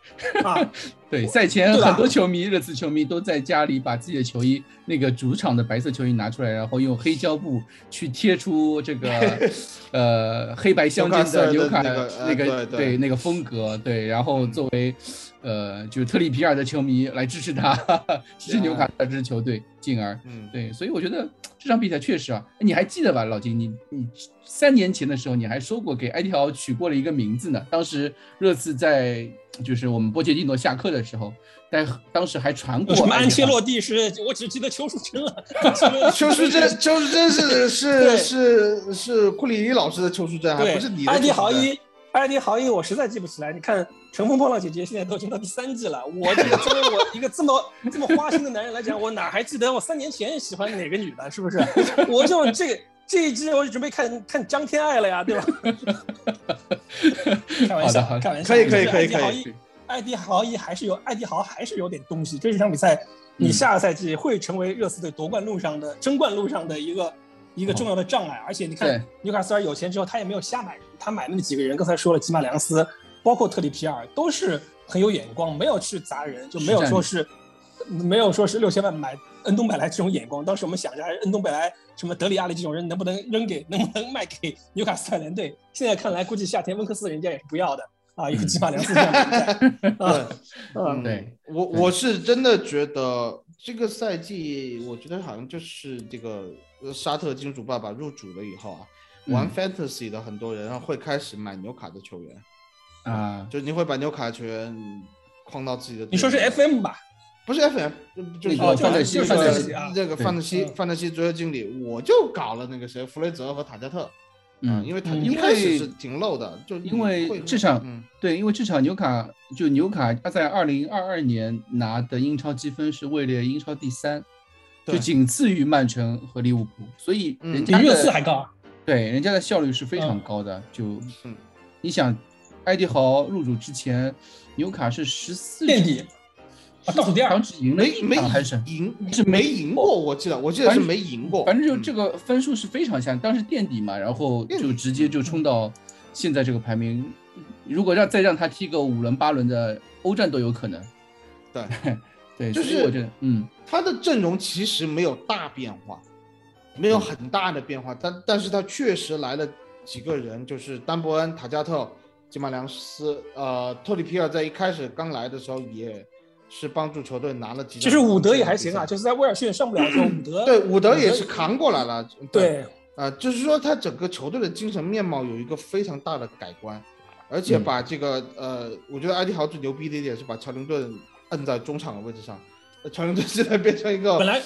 啊，对，赛前很多球迷，热刺球迷都在家里把自己的球衣，那个主场的白色球衣拿出来，然后用黑胶布去贴出这个 呃黑白相间的纽卡斯尔那个呃那个对对那个风格，对，然后作为呃就是特里皮尔的球迷来支持他，支持纽卡这支球队，进而嗯，对，所以我觉得这场比赛确实啊，你还记得吧，老金？你你三年前的时候，你还说过给埃迪豪取过了一个名字呢。当时热刺在就是我们波切蒂诺下课的时候，但当时还传过什么安切洛蒂是，我只记得邱淑贞了。邱淑贞，邱淑贞是 是是是库里尼老师的邱淑贞，还，不是你的艾迪豪伊，艾迪豪伊，我实在记不起来。你看《乘风破浪姐姐》现在都已经到第三季了，我这个作为我一个这么这么花心的男人来讲，我哪还记得我三年前喜欢哪个女的？是不是？我就这个这一季我就准备看看张天爱了呀，对吧？开玩笑开玩笑，可以可以就是可以可以艾迪豪伊，还是有艾迪豪还是有点东西。这场比赛，你下个赛季会成为热刺队夺冠路上的争冠路上的一个一个重要的障碍。而且你对看，纽卡斯尔有钱之后，他也没有瞎买人，他买那么几个人，刚才说了，吉马良斯，包括特里皮尔，都是很有眼光，没有去砸人，就没有说是没有说是六千万买恩东贝莱这种眼光。当时我们想着，还是恩东贝莱什么德里阿里这种人能不能扔给，能不能卖给纽卡斯尔联队？现在看来，估计夏天温克斯人家也是不要的啊，有吉马良斯这样的人在 啊，嗯嗯，对，我我是真的觉得这个赛季，我觉得好像就是这个呃沙特金主爸爸入主了以后啊，玩嗯。fantasy 的很多人会开始买纽卡的球员，啊，就你会把纽卡球员框到自己的。你说是 FM 吧？不是 FM，就就是那个范特西就是范特西啊那个对范特西嗯范特西足球经理，我就搞了那个谁弗雷泽和塔加特，嗯，因为他嗯一开始是挺漏的，就因为会这场嗯对，因为这场纽卡就纽卡，他在二零二二年拿的英超积分是位列英超第三，就对仅次于曼城和利物浦，所以嗯人家比热刺的还高啊！对，人家的效率是非常嗯高的。就嗯你想，埃迪豪入主之前，纽卡是十四垫底啊倒数第二好像只赢了一没还是赢是没没赢过，我记得我记得是没赢过，反正就嗯这个分数是非常像，当时垫底嘛，然后就直接就冲到现在这个排名。如果让再让他踢个五轮八轮的欧战都有可能。对 对，就是我觉得，嗯，他的阵容其实没有大变化，没有很大的变化，但但是他确实来了几个人，就是丹伯恩、塔加特、吉马良斯，呃，托里皮尔在一开始刚来的时候也是帮助球队拿了几场。其实伍德也还行啊，就是在威尔逊上不了的时候，伍德对伍德也是扛过来了。对，呃，就是说他整个球队的精神面貌有一个非常大的改观，而且嗯把这个、呃，我觉得埃迪豪最牛逼的一点是把乔林顿摁在中场的位置上，呃乔林顿现在变成一个本来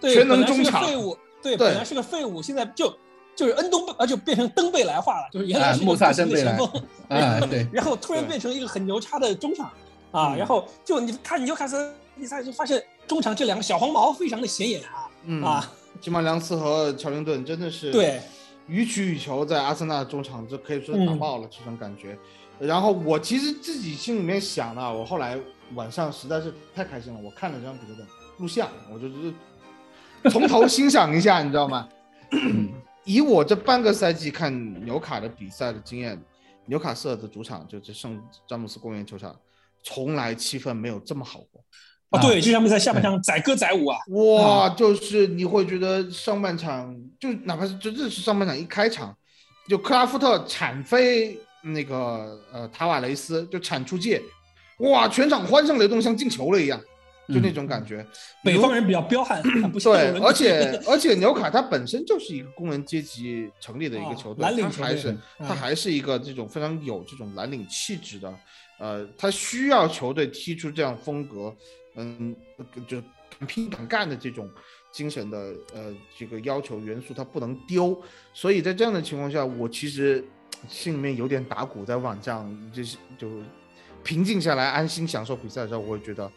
全能中场废物，对本来是个废物，现在就就是恩东啊，就变成登贝莱化了，就是原来是穆萨不行的登贝莱前锋，啊，对，然后突然变成一个很牛叉的中场啊，嗯然后就你看纽卡斯比赛就发现中场这两个小黄毛非常的显眼啊嗯啊，吉马良斯和乔林顿真的是对，予取予求，在阿森纳中场就可以说打嗯爆了、这种感觉。然后我其实自己心里面想呢，我后来晚上实在是太开心了，我看了这场比赛的录像，我就是从头欣赏一下，你知道吗？嗯以我这半个赛季看纽卡的比赛的经验，纽卡斯尔的主场就是圣詹姆斯公园球场，从来气氛没有这么好过。哦，啊对，这场比赛下半场载歌载舞啊，哇，就是你会觉得上半场就哪怕是真的是上半场一开场，就克拉夫特铲飞那个呃塔瓦雷斯，就铲出界，哇，全场欢声雷动，像进球了一样，就那种感觉。北方人比较彪悍，对而且 而且纽卡它本身就是一个工人阶级成立的一个球队，啊蓝领球队它还是嗯它还是一个这种非常有这种蓝领气质的，呃，它需要球队踢出这样风格，嗯，就敢拼敢干的这种精神的呃这个要求元素，它不能丢。所以在这样的情况下，我其实 心里面有点打鼓，在晚上就是就平静下来，安心享受比赛的时候，我会觉得。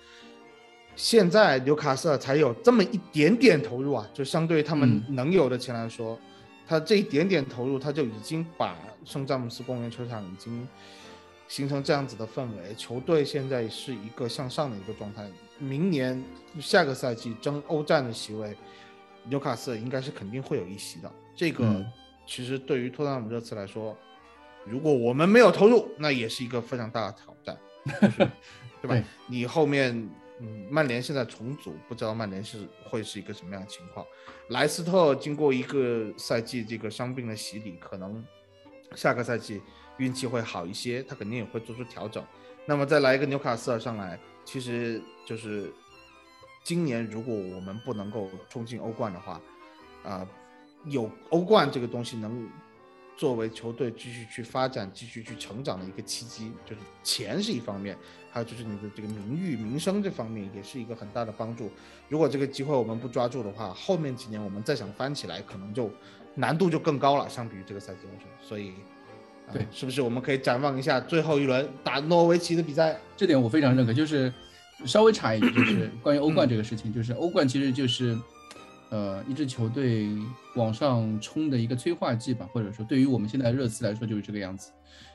现在纽卡斯尔才有这么一点点投入啊，就相对于他们能有的钱来说，他这一点点投入，他就已经把圣詹姆斯公园球场已经形成这样子的氛围。球队现在是一个向上的一个状态，明年下个赛季争欧战的席位，纽卡斯尔应该是肯定会有一席的。这个嗯其实对于托特纳姆热刺来说，如果我们没有投入，那也是一个非常大的挑战，就是 对吧？对你后面。嗯，曼联现在重组，不知道曼联是会是一个什么样的情况。莱斯特经过一个赛季这个伤病的洗礼，可能下个赛季运气会好一些，他肯定也会做出调整。那么再来一个纽卡斯尔上来，其实就是今年如果我们不能够冲进欧冠的话，啊、有欧冠这个东西能作为球队继续去发展、继续去成长的一个契机，就是钱是一方面，还有就是你的这个名誉、名声这方面也是一个很大的帮助。如果这个机会我们不抓住的话，后面几年我们再想翻起来，可能就难度就更高了，相比于这个赛季来说。所以，啊对是不是我们可以展望一下最后一轮打诺维奇的比赛？这点我非常认可。就是稍微插一句，就是关于欧冠这个事情，就是欧冠其实就是呃一支球队往上冲的一个催化剂吧，或者说对于我们现在热刺来说就是这个样子。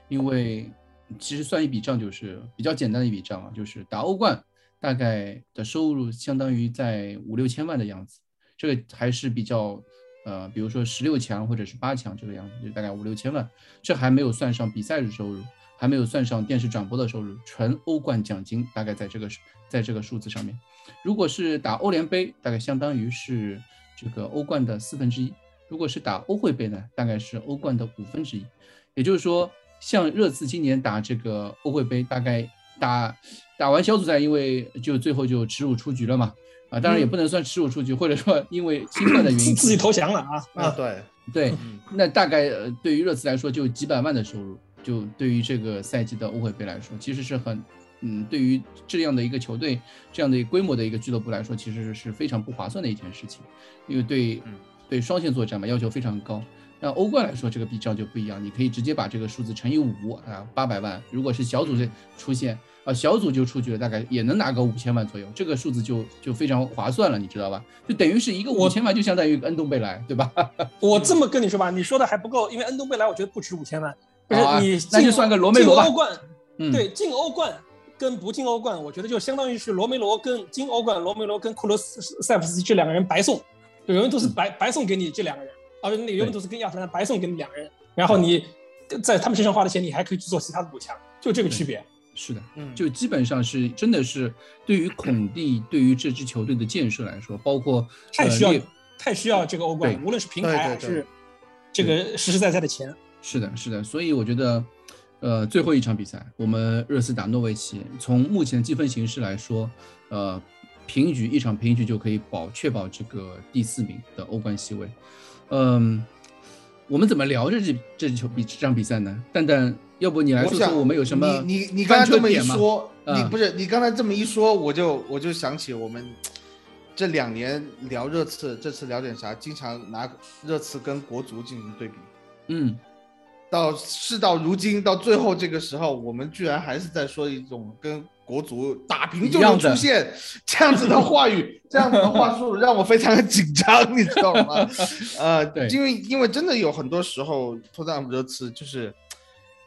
因为其实算一笔账，就是比较简单的一笔账啊，就是打欧冠大概的收入相当于在五六千万的样子，这个还是比较。呃，比如说十六强或者是八强这个样子，就大概五六千万，这还没有算上比赛日收入，还没有算上电视转播的收入，纯欧冠奖金大概在这个在这个数字上面。如果是打欧联杯，大概相当于是这个欧冠的四分之一；如果是打欧会杯呢，大概是欧冠的五分之一。也就是说，像热刺今年打这个欧会杯，大概打打完小组赛，因为就最后就耻辱出局了嘛。啊，当然也不能算耻辱出局，或者说因为新冠的原因自自己投降了啊啊，啊！对，对，嗯那大概呃，对于热刺来说，就几百万的收入，就对于这个赛季的欧会杯来说，其实是很，嗯，对于这样的一个球队，这样的规模的一个俱乐部来说，其实是非常不划算的一件事情，因为对嗯对双线作战嘛，要求非常高。那欧冠来说，这个比较就不一样，你可以直接把这个数字乘以五啊，八百万。如果是小组出现啊，小组就出局了，大概也能拿个五千万左右，这个数字就就非常划算了，你知道吧？就等于是一个五千万，就相当于恩东贝莱，对吧？我这么跟你说吧，你说的还不够，因为恩东贝莱我觉得不值五千万，不是啊你那就算个罗梅罗吧。进欧冠，嗯，对，进欧冠跟不进欧冠，我觉得就相当于是罗梅罗跟进欧冠，罗梅罗跟库罗斯塞夫斯基这两个人白送，有人都是白、白送给你这两个人，啊，那有人都是跟亚特兰大白送给你两个人，然后你在他们身上花的钱，你还可以去做其他的补强，就这个区别。是的，嗯。就基本上是真的是对于孔蒂对于这支球队的建设来说，包括太需要、呃太需要这个欧冠，无论是平对对对台还是这个实实在在的钱。是的，是的，所以我觉得，呃，最后一场比赛，我们热刺打诺维奇，从目前积分形势来说，呃，平局一场平局就可以保确保这个第四名的欧冠席位。嗯，我们怎么聊这这这球比这场比赛呢？蛋蛋，要不你来说说想我们有什么你你你刚才这么一说，你嗯不是你刚才这么一说，我就我就想起我们这两年聊热刺，这次聊点啥？经常拿热刺跟国足进行对比。嗯，到事到如今，到最后这个时候，我们居然还是在说一种跟国足打平就能出现这样子的话语，这样子的话术，让我非常的紧张，你知道吗？呃 对，因为因为真的有很多时候，托特纳姆热刺就是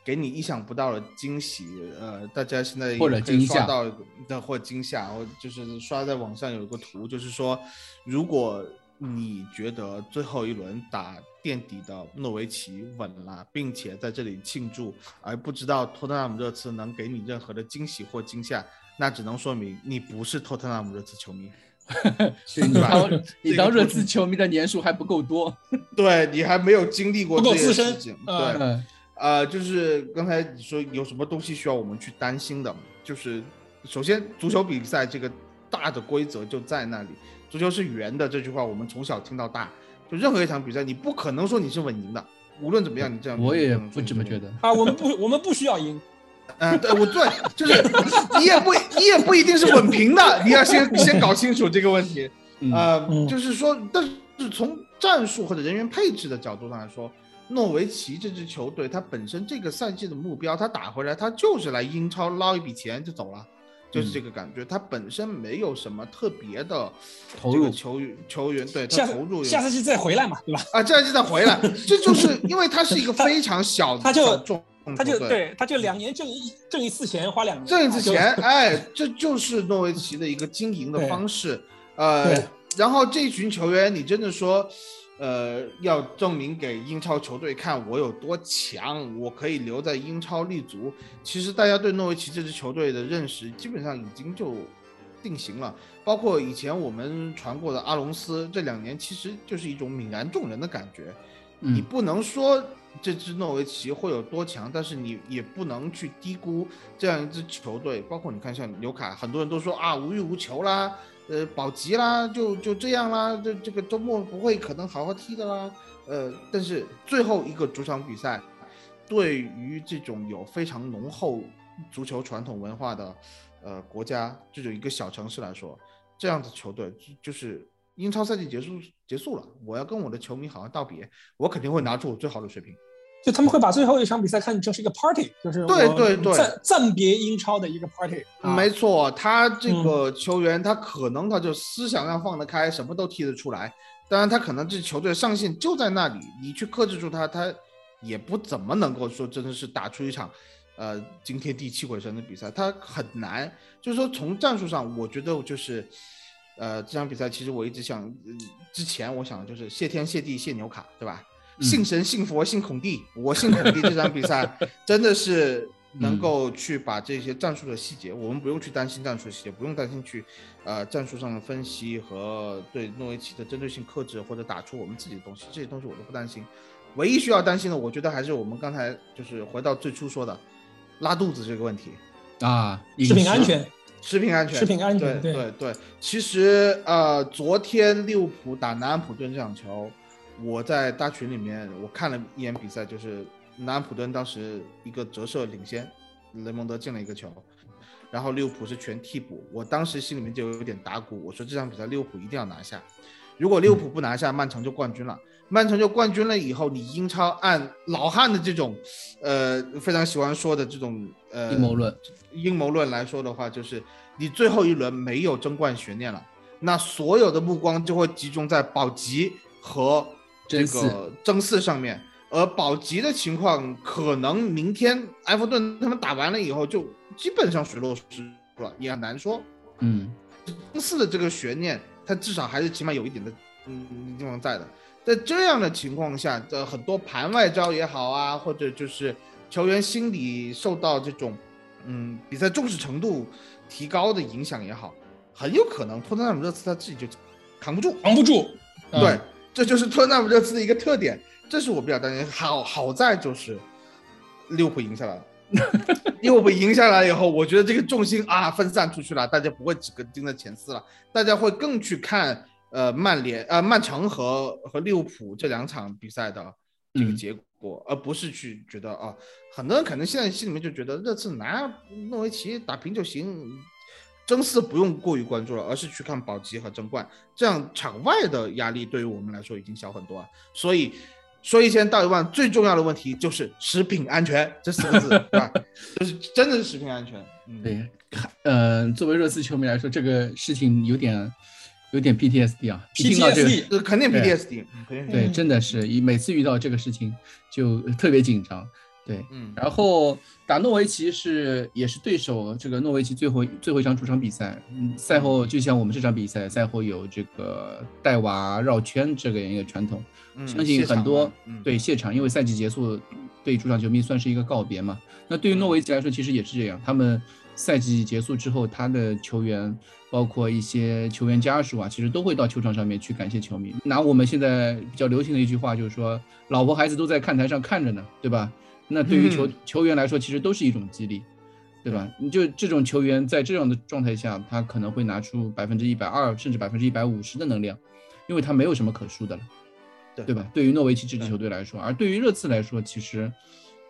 给你意想不到的惊喜。呃，大家现在或者惊吓刷到的或惊吓，我就是刷在网上有一个图，就是说，如果你觉得最后一轮打垫底的诺维奇稳了，并且在这里庆祝，而不知道托特纳姆热刺能给你任何的惊喜或惊吓，那只能说明你不是托特纳姆热刺球迷。对你吧当你当热刺球迷的年数还不够多。对你还没有经历过这些事情，呃对，嗯，呃，就是刚才你说有什么东西需要我们去担心的，就是首先足球比赛这个大的规则就在那里，足球是圆的这句话我们从小听到大，就任何一场比赛你不可能说你是稳赢的，无论怎么样你这样我也不这么觉得。啊，我们不，我们不需要赢。嗯，对，我对，就是你也不你也不一定是稳平的，你要先先搞清楚这个问题。嗯呃，嗯就是说，但是从战术或者人员配置的角度上来说，诺维奇这支球队，他本身这个赛季的目标，他打回来，他就是来英超捞一笔钱就走了，就是这个感觉。他本身没有什么特别的投入这个球员球员，对他投入有下赛季再回来嘛，对吧？啊，下赛季再回来，这就是因为他是一个非常小的他就他就对，他就两年挣一挣一次钱，花两年挣一次钱，哎，这就是诺维奇的一个经营的方式。呃，然后这群球员，你真的说，呃，要证明给英超球队看我有多强，我可以留在英超立足。其实大家对诺维奇这支球队的认识，基本上已经就定型了。包括以前我们传过的阿隆斯，这两年其实就是一种泯然众人的感觉。你嗯，不能说这支诺维奇会有多强，但是你也不能去低估这样一支球队。包括你看，像纽卡，很多人都说啊无欲无求啦，呃保级啦，就就这样啦，这这个周末不会可能好好踢的啦。呃，但是最后一个主场比赛，对于这种有非常浓厚足球传统文化的呃国家，这种一个小城市来说，这样的球队就是英超赛季结束结束了，我要跟我的球迷好好道别，我肯定会拿出我最好的水平。就他们会把最后一场比赛看成是一个 party，就是对对对暂暂别英超的一个 party 啊。没错，他这个球员，他可能他就思想上放得开，什么都踢得出来。当然，他可能这球队上限就在那里，你去克制住他，他也不怎么能够说真的是打出一场，呃，惊天地泣鬼神的比赛，他很难。就是说，从战术上，我觉得就是，呃，这场比赛其实我一直想，呃之前我想的就是谢天谢地谢纽卡，对吧？嗯。信神信佛信孔蒂，我信孔蒂这场比赛 真的是能够去把这些战术的细节，我们不用去担心战术细节，不用担心去呃战术上的分析和对诺维奇的针对性克制或者打出我们自己的东西，这些东西我都不担心。唯一需要担心的，我觉得还是我们刚才就是回到最初说的拉肚子这个问题，啊，食品安全，食品安全，食品安全对对。对对。其实呃，昨天利物浦打南安普顿这场球，我在大群里面我看了一眼比赛，就是南安普顿当时一个折射领先，雷蒙德进了一个球，然后利物浦是全替补，我当时心里面就有点打鼓，我说这场比赛利物浦一定要拿下。如果利物浦不拿下，曼城就冠军了。曼城就冠军了以后，你英超按老汉的这种，呃，非常喜欢说的这种呃阴谋论，阴谋论来说的话，就是你最后一轮没有争冠悬念了，那所有的目光就会集中在保级和这个争四上面。而保级的情况，可能明天埃弗顿他们打完了以后，就基本上水落石出了，也很难说。嗯，争四的这个悬念，它至少还是起码有一点的嗯地方在的。在这样的情况下，这很多盘外招也好啊，或者就是球员心理受到这种嗯比赛重视程度提高的影响也好，很有可能托特纳姆热刺他自己就扛不住，扛不住。对，这就是托特纳姆热刺的一个特点，这是我比较担心。好好在就是利物浦赢下来了，利物浦赢下来以后，我觉得这个重心啊分散出去了，大家不会只跟盯着前四了，大家会更去看。呃，曼联、呃，曼城和和利物浦这两场比赛的这个结果，而不是去觉得啊，很多人可能现在心里面就觉得热刺拿诺维奇打平就行，争四不用过于关注了，而是去看保级和争冠，这样场外的压力对于我们来说已经小很多啊。所以说一千道一万，最重要的问题就是食品安全这四个字，对吧？就是真的是食品安全。对，嗯，作为热刺球迷来说，这个事情有点。有点 PTSD 啊，PTSD，肯定 PTSD，对，真的是，一每次遇到这个事情就特别紧张，对，嗯，然后打诺维奇是也是对手，这个诺维奇最后最后一场主场比赛，嗯，赛后就像我们这场比赛，赛后有这个带娃绕圈这个一个传统，相信很多对谢场，因为赛季结束对主场球迷算是一个告别嘛，那对于诺维奇来说其实也是这样，他们赛季结束之后，他的球员。包括一些球员家属啊，其实都会到球场上面去感谢球迷。拿我们现在比较流行的一句话，就是说，老婆孩子都在看台上看着呢，对吧？那对于球球员来说，其实都是一种激励，对吧？你就这种球员在这样的状态下，他可能会拿出百分之一百二甚至百分之一百五十的能量，因为他没有什么可输的了，对吧？对于诺维奇这支球队来说，而对于热刺来说，其实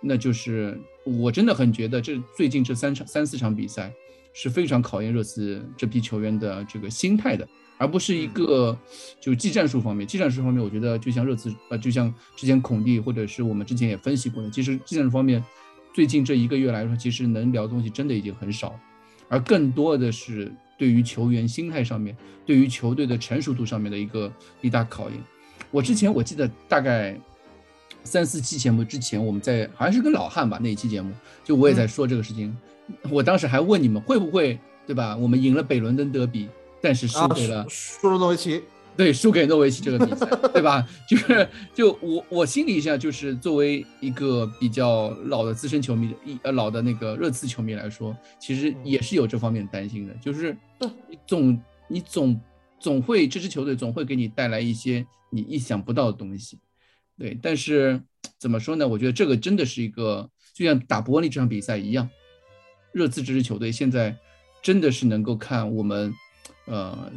那就是我真的很觉得，这最近这三场三四场比赛。是非常考验热刺这批球员的这个心态的，而不是一个就技战术方面。技战术方面，我觉得就像热刺呃，就像之前孔蒂或者是我们之前也分析过的，其实技战术方面，最近这一个月来说，其实能聊的东西真的已经很少，而更多的是对于球员心态上面，对于球队的成熟度上面的一个一大考验。我之前我记得大概三四期节目之前，我们在好像是跟老汉吧那一期节目，就我也在说这个事情。我当时还问你们会不会对吧？我们赢了北伦敦德比，但是输给了输了诺维奇，对，输给诺维奇这个比赛，对吧？就是就我我心里下就是作为一个比较老的资深球迷，一呃老的那个热刺球迷来说，其实也是有这方面担心的，就是你总你总总会这支球队总会给你带来一些你意想不到的东西，对。但是怎么说呢？我觉得这个真的是一个就像打伯恩利这场比赛一样。热刺这支球队现在真的是能够看我们，呃，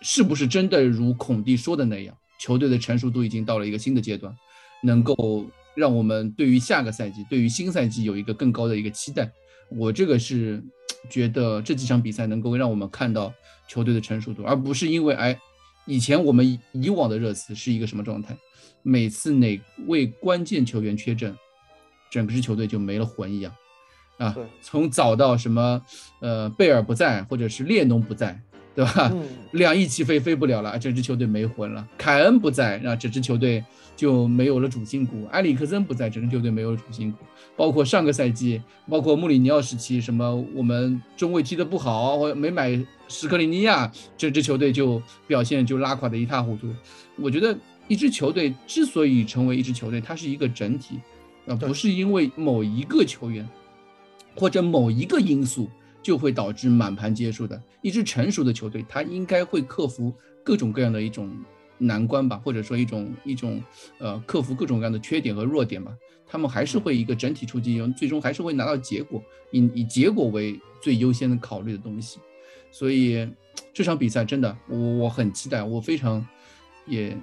是不是真的如孔蒂说的那样，球队的成熟度已经到了一个新的阶段，能够让我们对于下个赛季、对于新赛季有一个更高的一个期待。我这个是觉得这几场比赛能够让我们看到球队的成熟度，而不是因为哎，以前我们以往的热刺是一个什么状态，每次哪位关键球员缺阵，整个支球队就没了魂一样。啊，从早到什么，呃，贝尔不在，或者是列侬不在，对吧？两翼齐飞飞不了了，这支球队没魂了。凯恩不在，那这支球队就没有了主心骨。埃里克森不在，这支球队没有了主心骨。包括上个赛季，包括穆里尼奥时期，什么我们中卫踢得不好，或没买斯科里尼亚，这支球队就表现就拉垮的一塌糊涂。我觉得一支球队之所以成为一支球队，它是一个整体，啊，不是因为某一个球员。或者某一个因素就会导致满盘皆输的一支成熟的球队，他应该会克服各种各样的一种难关吧，或者说一种一种呃克服各种各样的缺点和弱点吧。他们还是会一个整体出击，最终还是会拿到结果，以以结果为最优先的考虑的东西。所以这场比赛真的，我我很期待，我非常也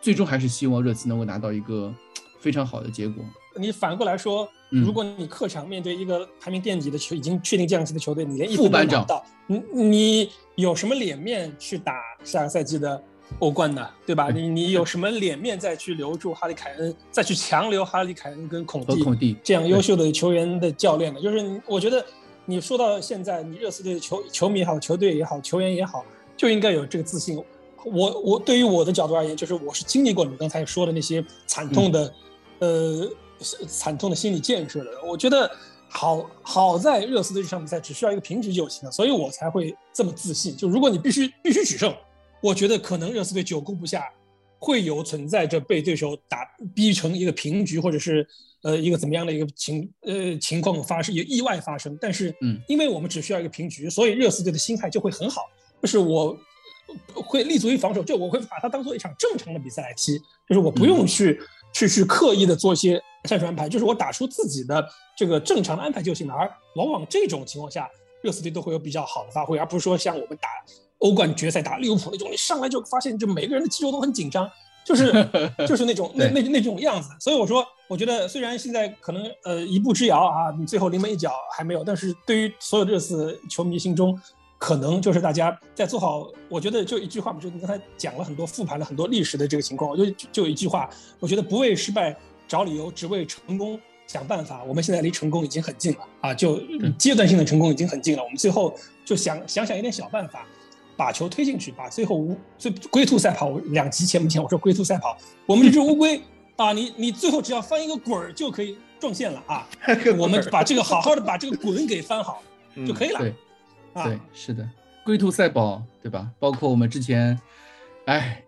最终还是希望热刺能够拿到一个非常好的结果。你反过来说。如果你客场面对一个排名垫底的球，已经确定降级的球队，你连一分都拿不到，你你有什么脸面去打下个赛季的欧冠呢？对吧？你你有什么脸面再去留住哈利凯恩，再去强留哈利凯恩跟孔蒂孔蒂这样优秀的球员的教练呢？就是我觉得你说到现在，你热刺队的球球迷也好，球队也好，球员也好，就应该有这个自信。我我对于我的角度而言，就是我是经历过你们刚才说的那些惨痛的，呃，惨痛的心理建设的。我觉得好好在热刺队这场比赛只需要一个平局就行了，所以我才会这么自信。就如果你必须必须取胜，我觉得可能热刺队久攻不下，会有存在着被对手打逼成一个平局，或者是呃一个怎么样的一个情呃情况发生，有意外发生。但是，嗯，因为我们只需要一个平局，所以热刺队的心态就会很好，就是我。会立足于防守，就我会把它当做一场正常的比赛来踢，就是我不用去去去刻意的做一些战术安排，就是我打出自己的这个正常的安排就行了。而往往这种情况下，热刺队都会有比较好的发挥，而不是说像我们打欧冠决赛打利物浦那种，你上来就发现就每个人的肌肉都很紧张，就是 就是那种那那那种样子。所以我说，我觉得虽然现在可能呃一步之遥啊，你最后临门一脚还没有，但是对于所有热刺球迷心中。可能就是大家在做好，我觉得就一句话嘛，就你刚才讲了很多，复盘了很多历史的这个情况，我就就一句话，我觉得不畏失败找理由，只为成功想办法。我们现在离成功已经很近了啊，就阶段性的成功已经很近了。我们最后就想想想一点小办法，把球推进去，把最后乌最龟兔赛跑两集前前我说龟兔赛跑，我们这只乌龟啊，你你最后只要翻一个滚儿就可以撞线了啊。我们把这个好好的把这个 滚给翻好就可以了。对，是的，龟兔赛跑，对吧？包括我们之前，哎，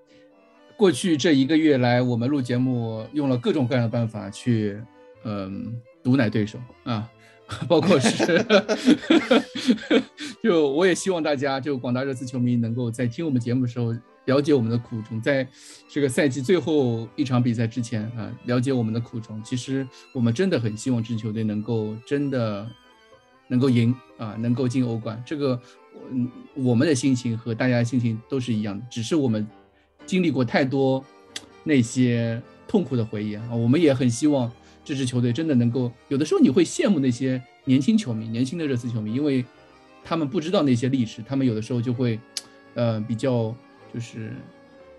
过去这一个月来，我们录节目用了各种各样的办法去，嗯，毒奶对手啊，包括是，就我也希望大家，就广大热刺球迷，能够在听我们节目的时候，了解我们的苦衷，在这个赛季最后一场比赛之前啊，了解我们的苦衷。其实我们真的很希望这支球队能够真的。能够赢啊，能够进欧冠，这个，嗯，我们的心情和大家的心情都是一样的，只是我们经历过太多那些痛苦的回忆啊，我们也很希望这支球队真的能够，有的时候你会羡慕那些年轻球迷，年轻的热刺球迷，因为他们不知道那些历史，他们有的时候就会，呃，比较就是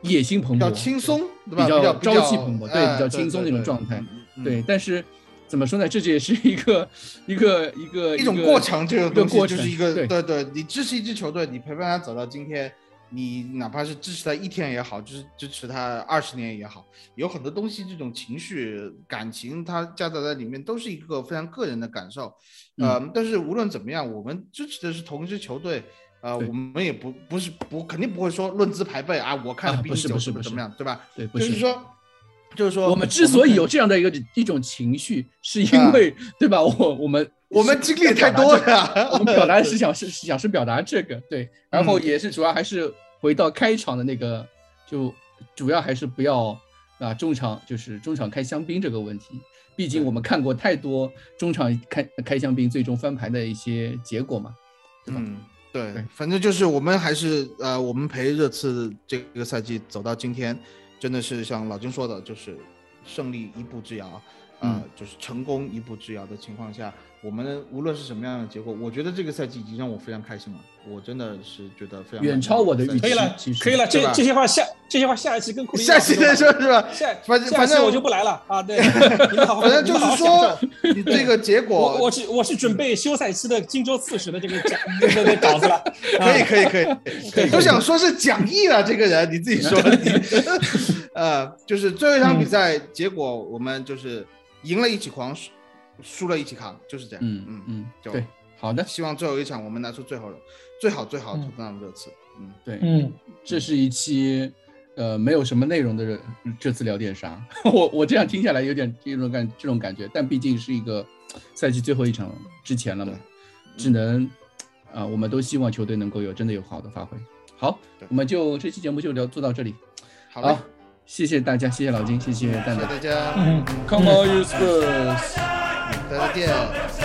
野心蓬勃，比较轻松，比较朝气蓬勃，对，比较轻松那种状态，对，但是。怎么说呢？这也是一个 一个一个一种过程，这个过程就是一个对对，你支持一支球队，你陪伴他走到今天，你哪怕是支持他一天也好，就是支持他二十年也好，有很多东西，这种情绪感情，它夹杂在里面，都是一个非常个人的感受。呃，但是无论怎么样，我们支持的是同一支球队，呃，我们也不不是不肯定不会说论资排辈啊，我看比你久是怎么样，对吧？对，就是说。就是说，我们之所以有这样的一个一种情绪，是因为，对吧？我我们我们经历太多了，我们表达是想是想是表达这个，对，然后也是主要还是回到开场的那个，就主要还是不要啊中场就是中场开香槟这个问题，毕竟我们看过太多中场开开香槟最终翻盘的一些结果嘛，对吧？嗯，对，反正就是我们还是呃，我们陪热刺这个赛季走到今天。真的是像老金说的，就是胜利一步之遥，啊，就是成功一步之遥的情况下。我们无论是什么样的结果，我觉得这个赛季已经让我非常开心了。我真的是觉得非常远超我的预期。可以了，可以了。这这些话下这些话下一期跟库里下期再说，是吧？下反正反正我就不来了啊。对，反正就是说，你这个结果，我我是我是准备休赛期的荆州刺史的这个讲这个稿子了。可以可以可 以可以，都想说是讲义了。这个人你自己说，呃，就是最后一场比赛结果，我们就是赢了一起狂。输了一起扛，就是这样。嗯嗯嗯，对，好的。希望最后一场我们拿出最好的、最好最好的那热刺。嗯，对，嗯，这是一期呃没有什么内容的这次聊点啥？我我这样听下来有点这种感这种感觉，但毕竟是一个赛季最后一场之前了嘛，只能啊，我们都希望球队能够有真的有好的发挥。好，我们就这期节目就聊做到这里。好，谢谢大家，谢谢老金，谢谢蛋蛋，大家。嗯，Come on, you Spurs。再见。